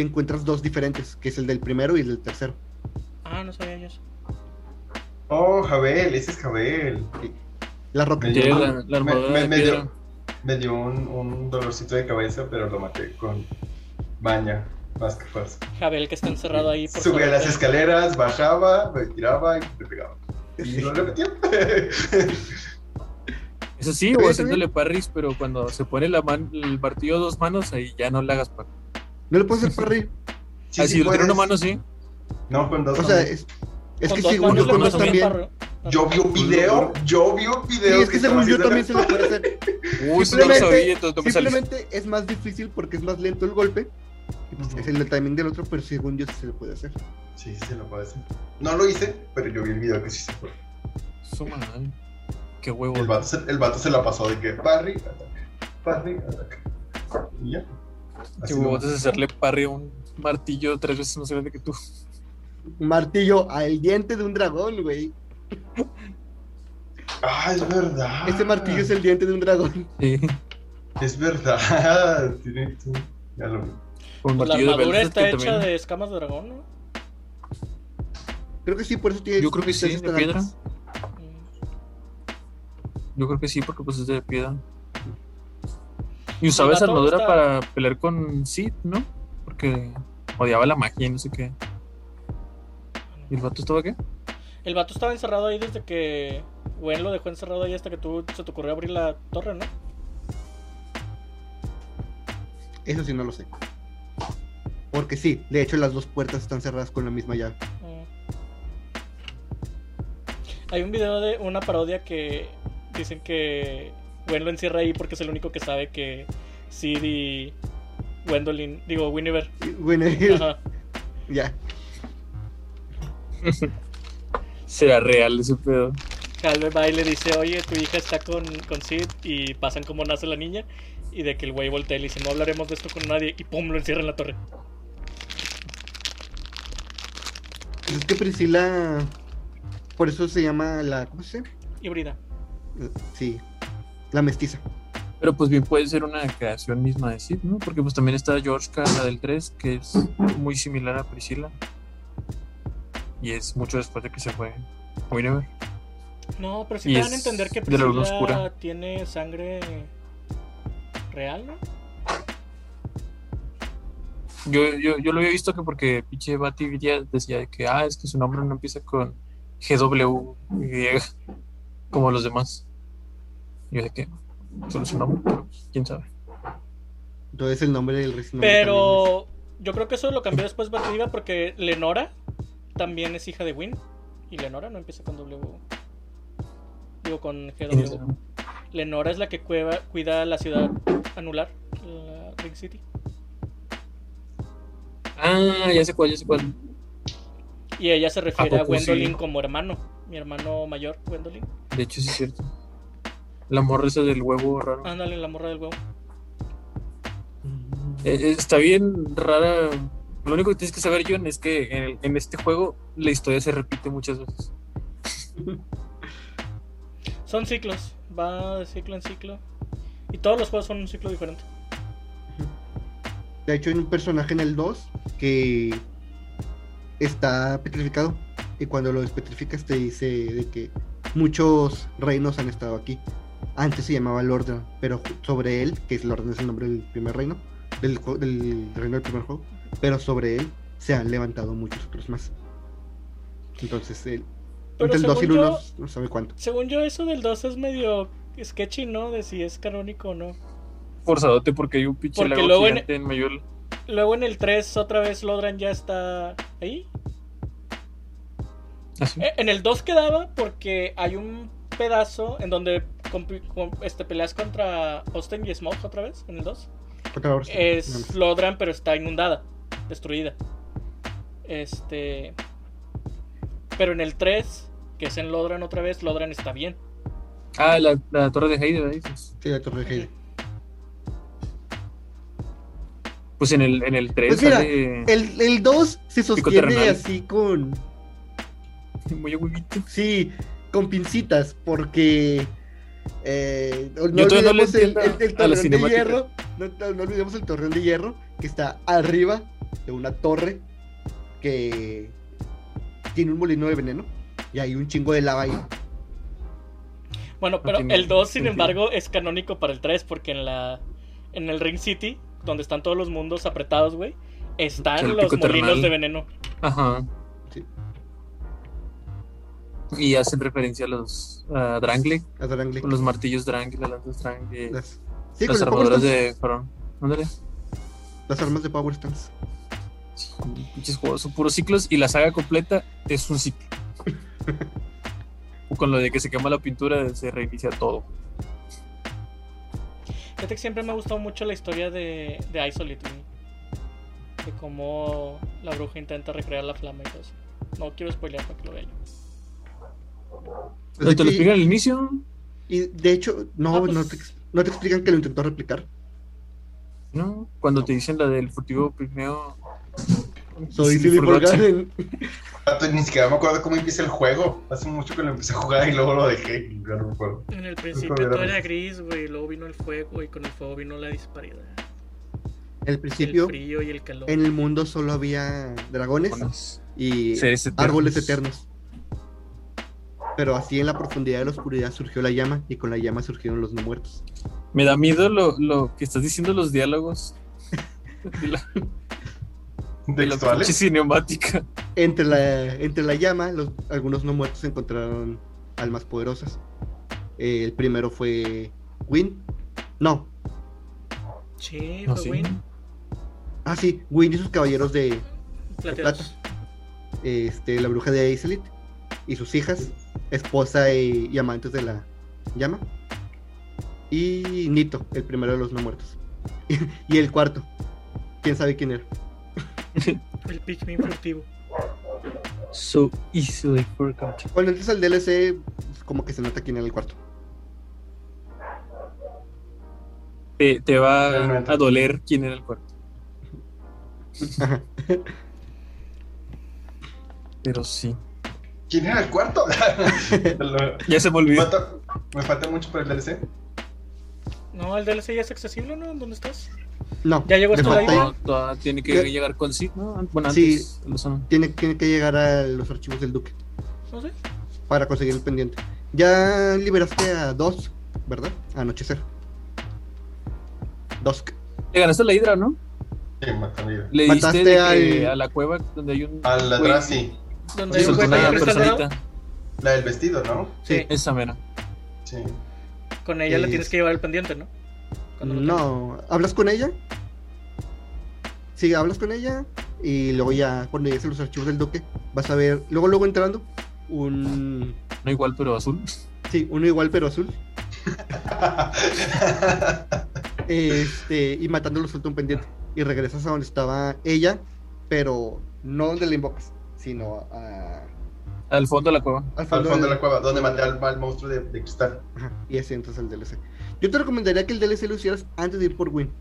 encuentras dos diferentes, que es el del primero y el del tercero. Ah, no sabía yo eso. Oh, Jabel, ese es Jabel. La roca. Me dio- la, la armadura me- dio- Me dio un, un dolorcito de cabeza, pero lo maté con baña, más que fuerza. Jabel que está encerrado ahí por Subía las escaleras, bajaba, me tiraba y me pegaba. Y lo repetía. Eso sí, o haciéndole parries, pero cuando se pone la man- el martillo a dos manos, ahí ya no le hagas parry. No le puedes hacer parry. Sí, ah, sí si lo tiene una mano, sí. No, con dos. O sea, es, es que según yo con dos también. yo vi un video, yo vi un Sí, video. es que según yo también se lo puede hacer. Uy, si no lo Simplemente- sabía, entonces. Simplemente es más difícil porque es más lento el golpe. Y pues. Es el timing del otro, pero según yo sí se lo puede hacer. Sí, sí se lo puede hacer. No lo hice, pero yo vi el video que sí se puede. Su madre. Qué huevo. El vato, se, el vato se la pasó de que parry, ataque, parry, ataque. Y ya. Nomás. de hacerle parry a un martillo tres veces más grande que tú. Un martillo al diente de un dragón, güey. Ah, es verdad. Este martillo es el diente de un dragón. Sí. Es verdad. Tiene- sí, Ya lo Pues la armadura está que hecha también- de escamas de dragón, ¿no? Creo que sí, por eso tiene. Yo creo que sí, de piedra. altas. Mm. Yo creo que sí, porque pues es de piedra. Y usaba El esa armadura está- para pelear con Sid, ¿no? Porque odiaba la magia y no sé qué. ¿Y el vato estaba qué? El vato estaba encerrado ahí desde que Gwen lo dejó encerrado ahí hasta que tú se te ocurrió abrir la torre, ¿no? Eso sí no lo sé. Porque sí, de hecho las dos puertas están cerradas con la misma llave. Mm. Hay un video de una parodia que dicen que Gwen lo encierra ahí porque es el único que sabe que Sid y Gwendolyn, digo, Winnever. Bueno, Ajá. ya. Será real ese pedo. Calve va y le dice, oye, tu hija está con, con Sid y pasan cómo nace la niña. Y de que el güey voltea y le dice, no hablaremos de esto con nadie. Y pum, lo encierra en la torre. Pues es que Priscila. Por eso se llama la. ¿Cómo se llama? Híbrida. Sí. La mestiza. Pero pues bien puede ser una creación misma de Sid, ¿no? Porque pues también está Georgeka, la del 3, que es muy similar a Priscila. Y es mucho después de que se fue Winnever. No, pero sí Y te dan a es entender que Priscilla oscura. tiene sangre real, ¿no? Yo, yo, yo lo había visto que porque pinche Bati decía de que, ah, es que su nombre no empieza con GW, como los demás. Y yo de que, solo su nombre, pero quién sabe. Entonces el nombre del recién nombre Pero yo creo que eso lo cambió después Batriga porque Lenora también es hija de Win. Y Lenora no empieza con W. Digo, con ¿Quién es? GW. Lenora es la que cueva- cuida la ciudad anular, la Ring City. Ah, ya sé cuál, ya sé cuál. Y ella se refiere a, poco sí? Gwendolyn como hermano. Mi hermano mayor, Gwendolyn. De hecho, sí es cierto. La morra esa del huevo raro. Ándale, la morra del huevo. Eh, eh, está bien rara. Lo único que tienes que saber, John, es que en, el- en este juego la historia se repite muchas veces. Son ciclos. Va de ciclo en ciclo. Y todos los juegos son un ciclo diferente. De hecho, hay un personaje en el 2 que está petrificado. Y cuando lo despetrificas te dice de que muchos reinos han estado aquí. Antes se llamaba Lordran, pero sobre él, que es Lordran es el nombre del primer reino, del, del reino del primer juego, pero sobre él se han levantado muchos otros más. Entonces, él, Pero entre el 2 y el según 1 yo- no sabe cuánto. Según yo, eso del 2 es medio sketchy, ¿no? De si es canónico o no. Forzadote porque hay un pinche Porque lago luego en- en Mayol. Luego en el 3 otra vez Lodran ya está ahí. Así. Eh, En el 2 quedaba porque hay un pedazo en donde este, peleas contra Austin y Smoke otra vez, en el 2. Otra vez, Es. Lodran, pero está inundada, destruida. Este. Pero en el 3, que es en Lodran otra vez, Lodran está bien. Ah, la, la torre de Heide, ¿verdad? Dices. Sí, la torre de Heide. Pues en el, en el 3 Pues mira, sale El, el 2 se sostiene así con. muy huevito. Sí, con pincitas, porque. eh, no, Yo todavía no le olvidemos el, torreón de hierro. No, olvidemos el torreón de hierro que está arriba de una torre que tiene un molino de veneno y hay un chingo de lava ahí. Bueno, pero el 2, sin embargo, es canónico para el 3 porque en la en el Ring City, donde están todos los mundos apretados, güey, están los molinos termal. de veneno. Ajá. Y hacen referencia a los a Drangle, A Drangle. con los martillos Drangle, las lanzas Drangle, Las, sí, las armaduras de Farón. Ándale. las armas de Power Stance. Sí, pinches juegos son puros ciclos y la saga completa es un ciclo. Con lo de que se quema la pintura se reinicia todo. Fíjate que siempre me ha gustado mucho la historia de, de Isolate. De cómo la bruja intenta recrear la flama y todo eso. No quiero spoilear para que lo vean. Pues ¿Te lo explican al inicio? y de hecho, no, Ah, pues- no, te, ex- no te explican que lo intentó replicar. ¿No? Cuando te dicen la del furtivo pigmeo. Soy Forgotten. Forgotten. Vato, Ni siquiera me acuerdo cómo empieza el juego. Hace mucho que lo empecé a jugar y luego lo dejé. no me acuerdo. En el principio todo era gris, güey. Luego vino el fuego y con el fuego vino la disparidad. Al El principio, frío y el calor. en el mundo solo había dragones y Seres eternos. árboles eternos. Pero así en la profundidad de la oscuridad surgió la llama y con la llama surgieron los no muertos. Me da miedo lo, lo que estás diciendo los diálogos. De la, de la cinemática. Entre la, entre la llama, los, algunos no muertos encontraron almas poderosas. Eh, el primero fue Win. No, Sí, No, fue sí. Win. ah sí, Win y sus caballeros de Plateados. este, la bruja de Aiselit y sus hijas esposa y, y amantes de la llama. Y Nito, el primero de los no muertos. y el cuarto. ¿Quién sabe quién era? El Pikmin furtivo. So easily forgot. Cuando entres al DLC, como que se nota quién era el cuarto. Te, te va Realmente. a doler quién era el cuarto. Pero sí. ¿Quién era el cuarto? Lo- Ya se me me, olvidó. falta, me falta mucho para el DLC. No, el DLC ya es accesible, ¿no? ¿Dónde estás? No, ¿Ya llegó le hasta? No, todavía tiene que ¿Qué? llegar con sí, ¿no? Bueno, Sí. antes lo son. tiene, tiene que llegar a los archivos del Duque No sé. para conseguir el pendiente. Ya liberaste a dos, ¿verdad? A anochecer. Dusk. Le ganaste a la hidra, ¿no? Sí, matan vida. Le Mataste diste de que al- a la cueva donde hay un. Al sí. Donde Sí, hay un güey con personita. La del vestido, ¿no? Sí. Esa mera. Sí. Con ella le Es- tienes que llevar el pendiente, ¿no? Cuando No, ¿hablas con ella? Sí, hablas con ella y luego ya cuando llegues a los archivos del Duque vas a ver, luego luego entrando un No igual, pero azul. sí, uno igual pero azul. Este, y matándolo suelta un pendiente y regresas a donde estaba ella, pero no donde la invocas, sino a- Al fondo de la cueva. al Al fondo, de la cueva, donde maté al, al monstruo de, de cristal. Ajá, y así entras al DLC. Yo te recomendaría que el DLC lo hicieras antes de ir por Win.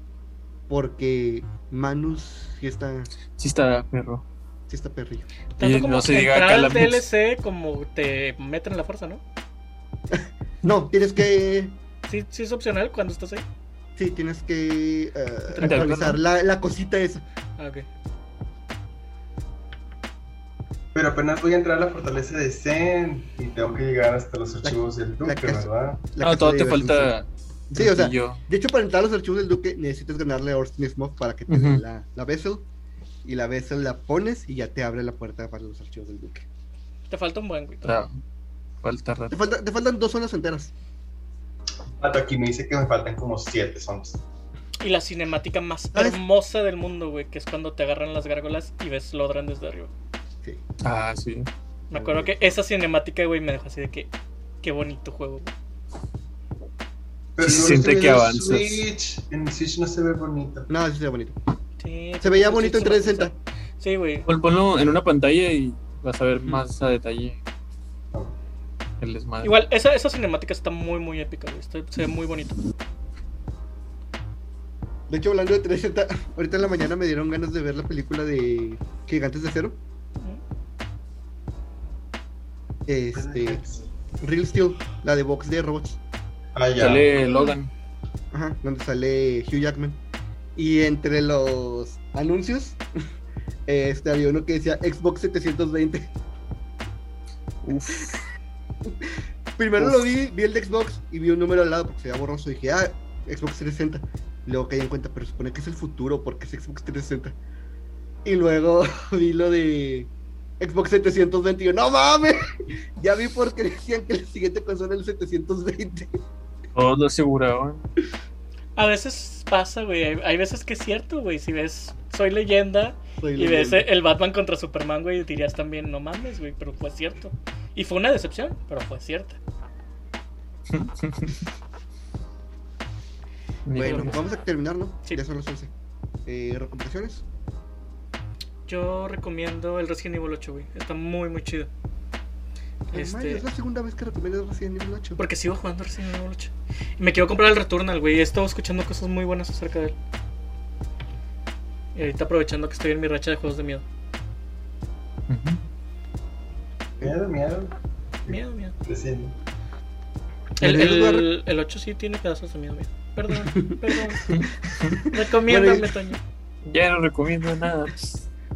Porque Manus sí está, Sí está, perro. sí está perrillo. Tanto Y como no se diga entrar al. DLC como te meten en la fuerza, ¿no? No, tienes que. Sí, sí es opcional cuando estás ahí. Sí, tienes que eh, Interactuar, actualizar ¿no? la, la cosita esa. Ah, ok. Pero apenas voy a entrar a la fortaleza de Zen y tengo que llegar hasta los archivos del Duque, casa. ¿verdad? No, de te falta. Sí, o sea, yo. De hecho, para entrar a los archivos del Duque necesitas ganarle a Orson Smith para que te Ujú. dé la, la Vessel. Y la Vessel la pones y ya te abre la puerta para los archivos del Duque. Te falta un buen, güey. Ah, falta Te, falta- te faltan dos zonas enteras. Pato aquí me dice que me faltan como 7 zonas. Y la cinemática más ¿Sabes? hermosa del mundo, güey, que es cuando te agarran las gárgolas y ves Lodran desde arriba. Sí. Ah, sí. Me acuerdo que esa cinemática, güey, me dejó así de que qué bonito juego, güey. Pero Sí, no siente que viendo en. Switch. No se ve bonito. No, sí se ve bonito. Sí, Se veía bonito en sí, 360. Sí, güey. Pon- Ponlo en una pantalla y vas a ver más a detalle el desmadre. Igual, esa, esa cinemática está muy, muy épica, güey. Está- se ve muy bonito. De hecho, hablando de 360, ahorita en la mañana me dieron ganas de ver la película de Gigantes de Acero. Este, Real Steel, la de box de robots. Ah, ya. Sale Logan. Ajá, donde sale Hugh Jackman. Y entre los anuncios, este había uno que decía Xbox 720. Uf. Primero Uf. lo vi, vi el de Xbox y vi un número al lado porque se veía borroso. Y dije, ah, Xbox 360. Y luego caí en cuenta, pero supone que es el futuro porque es Xbox 360. Y luego vi lo de Xbox 720. Y yo, no mames, ya vi por qué decían que la siguiente consola es el 720. Todos lo aseguraban. A veces pasa, güey. Hay, hay veces que es cierto, güey. Si ves Soy Leyenda Soy y ves el Batman contra Superman, güey, dirías también, no mames, güey, pero fue cierto. Y fue una decepción, pero fue cierta. Bueno, vamos a terminar, ¿no? Sí. Ya son las 11. Eh, ¿Recomendaciones? Yo recomiendo el Resident Evil 8, güey. Está muy, muy chido. Este- Mario, es la segunda vez que recomiendas Resident Evil 8. Porque sigo jugando Resident Evil 8. Y me quiero comprar el Returnal, güey. He estado escuchando cosas muy buenas acerca de él. Y ahorita aprovechando que estoy en mi racha de juegos de miedo. Miedo, miedo. Miedo, miedo. El, el, el 8 sí tiene pedazos de miedo, miedo. Perdón, perdón. Recomiéndame, Bueno, Toño. Ya no recomiendo nada.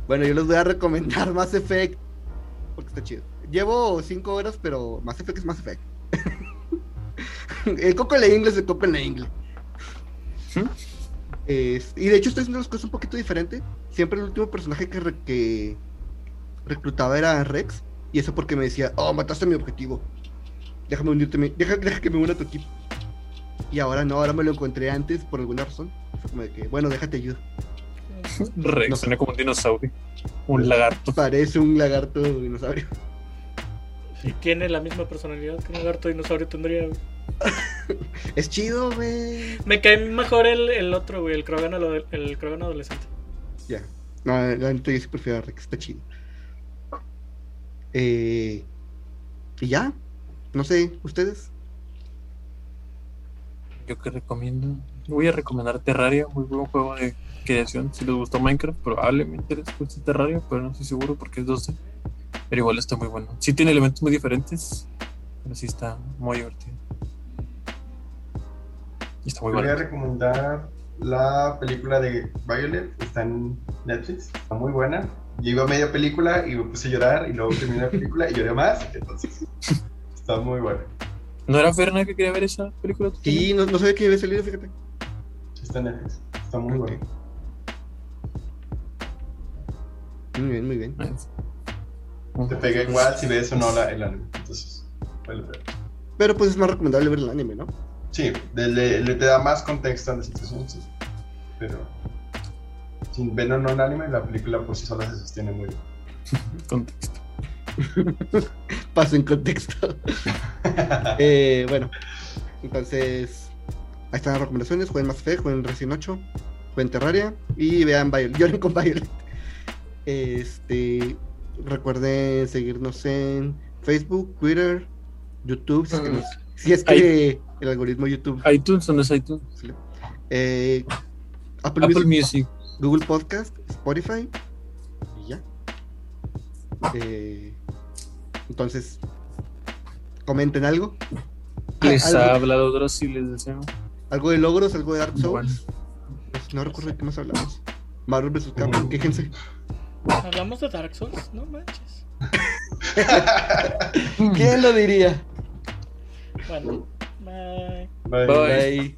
Bueno, yo les voy a recomendar Mass Effect. Porque está chido. Llevo 5 horas, pero Mass Effect es Mass Effect. el coco en la inglés, el coco en la inglés. Es- y de hecho estoy haciendo las cosas un poquito diferente. Siempre el último personaje que, re- que reclutaba era Rex. Y eso porque me decía, oh, mataste mi objetivo. Déjame unirte, mi- deja, deja que me una a tu equipo. Y ahora no, ahora me lo encontré antes por alguna razón. Fue como de que, bueno, déjate ayuda. Rex No. suena como un dinosaurio. Un lagarto. Parece un lagarto dinosaurio. Y tiene la misma personalidad que un lagarto dinosaurio tendría, güey. Es chido, güey. Me cae mejor el, el otro, güey, el Krogan, el Krogan adolescente. Ya. No, la neta yo sí prefiero a Rex, está chido. Eh, y ya. No sé, ¿ustedes? Yo que recomiendo. Voy a recomendar Terraria, muy buen juego de creación. Si les gustó Minecraft, probablemente les guste Terraria, pero no estoy seguro porque es 2D. Pero igual está muy bueno. Sí tiene elementos muy diferentes, pero sí está muy divertido. Y está muy Voy a bueno. recomendar la película de Violet, está en Netflix, está muy buena. Yo iba a media película y me puse a llorar y luego terminé la película y lloré más, entonces está muy buena. ¿No era Ferna que quería ver esa película? Sí, no, no sabía que había salido, fíjate. Está en Netflix, está muy buena. Muy bien, muy bien. Te pega igual si ves o no la, el anime, entonces vale. Pero pues es más recomendable ver el anime, ¿no? Sí, le, le- le te da más contexto a la situación, sí. Pero sin ver o no el anime, la película por sí sola se sostiene muy bien. Contexto. Paso en contexto. Eh, bueno, entonces ahí están las recomendaciones. Jueguen más fe, jueguen Resident 8, jueguen Terraria y vean Violet. Lloren con Violet. Este, recuerden seguirnos en Facebook, Twitter, YouTube, si es que, nos- si es que el algoritmo YouTube. iTunes, ¿dónde es iTunes? eh, Apple, Apple Music, Music. Google Podcast, Spotify y ya. Eh, entonces, comenten algo. Les algo, ha hablado Dross y les deseo. Algo de logros, algo de Dark Souls. No recuerdo de qué más hablamos. Marvel vs. Capcom, quéjense. Hablamos de Dark Souls, no manches. ¿Quién lo diría? Bueno, bye. Bye. Bye. Bye.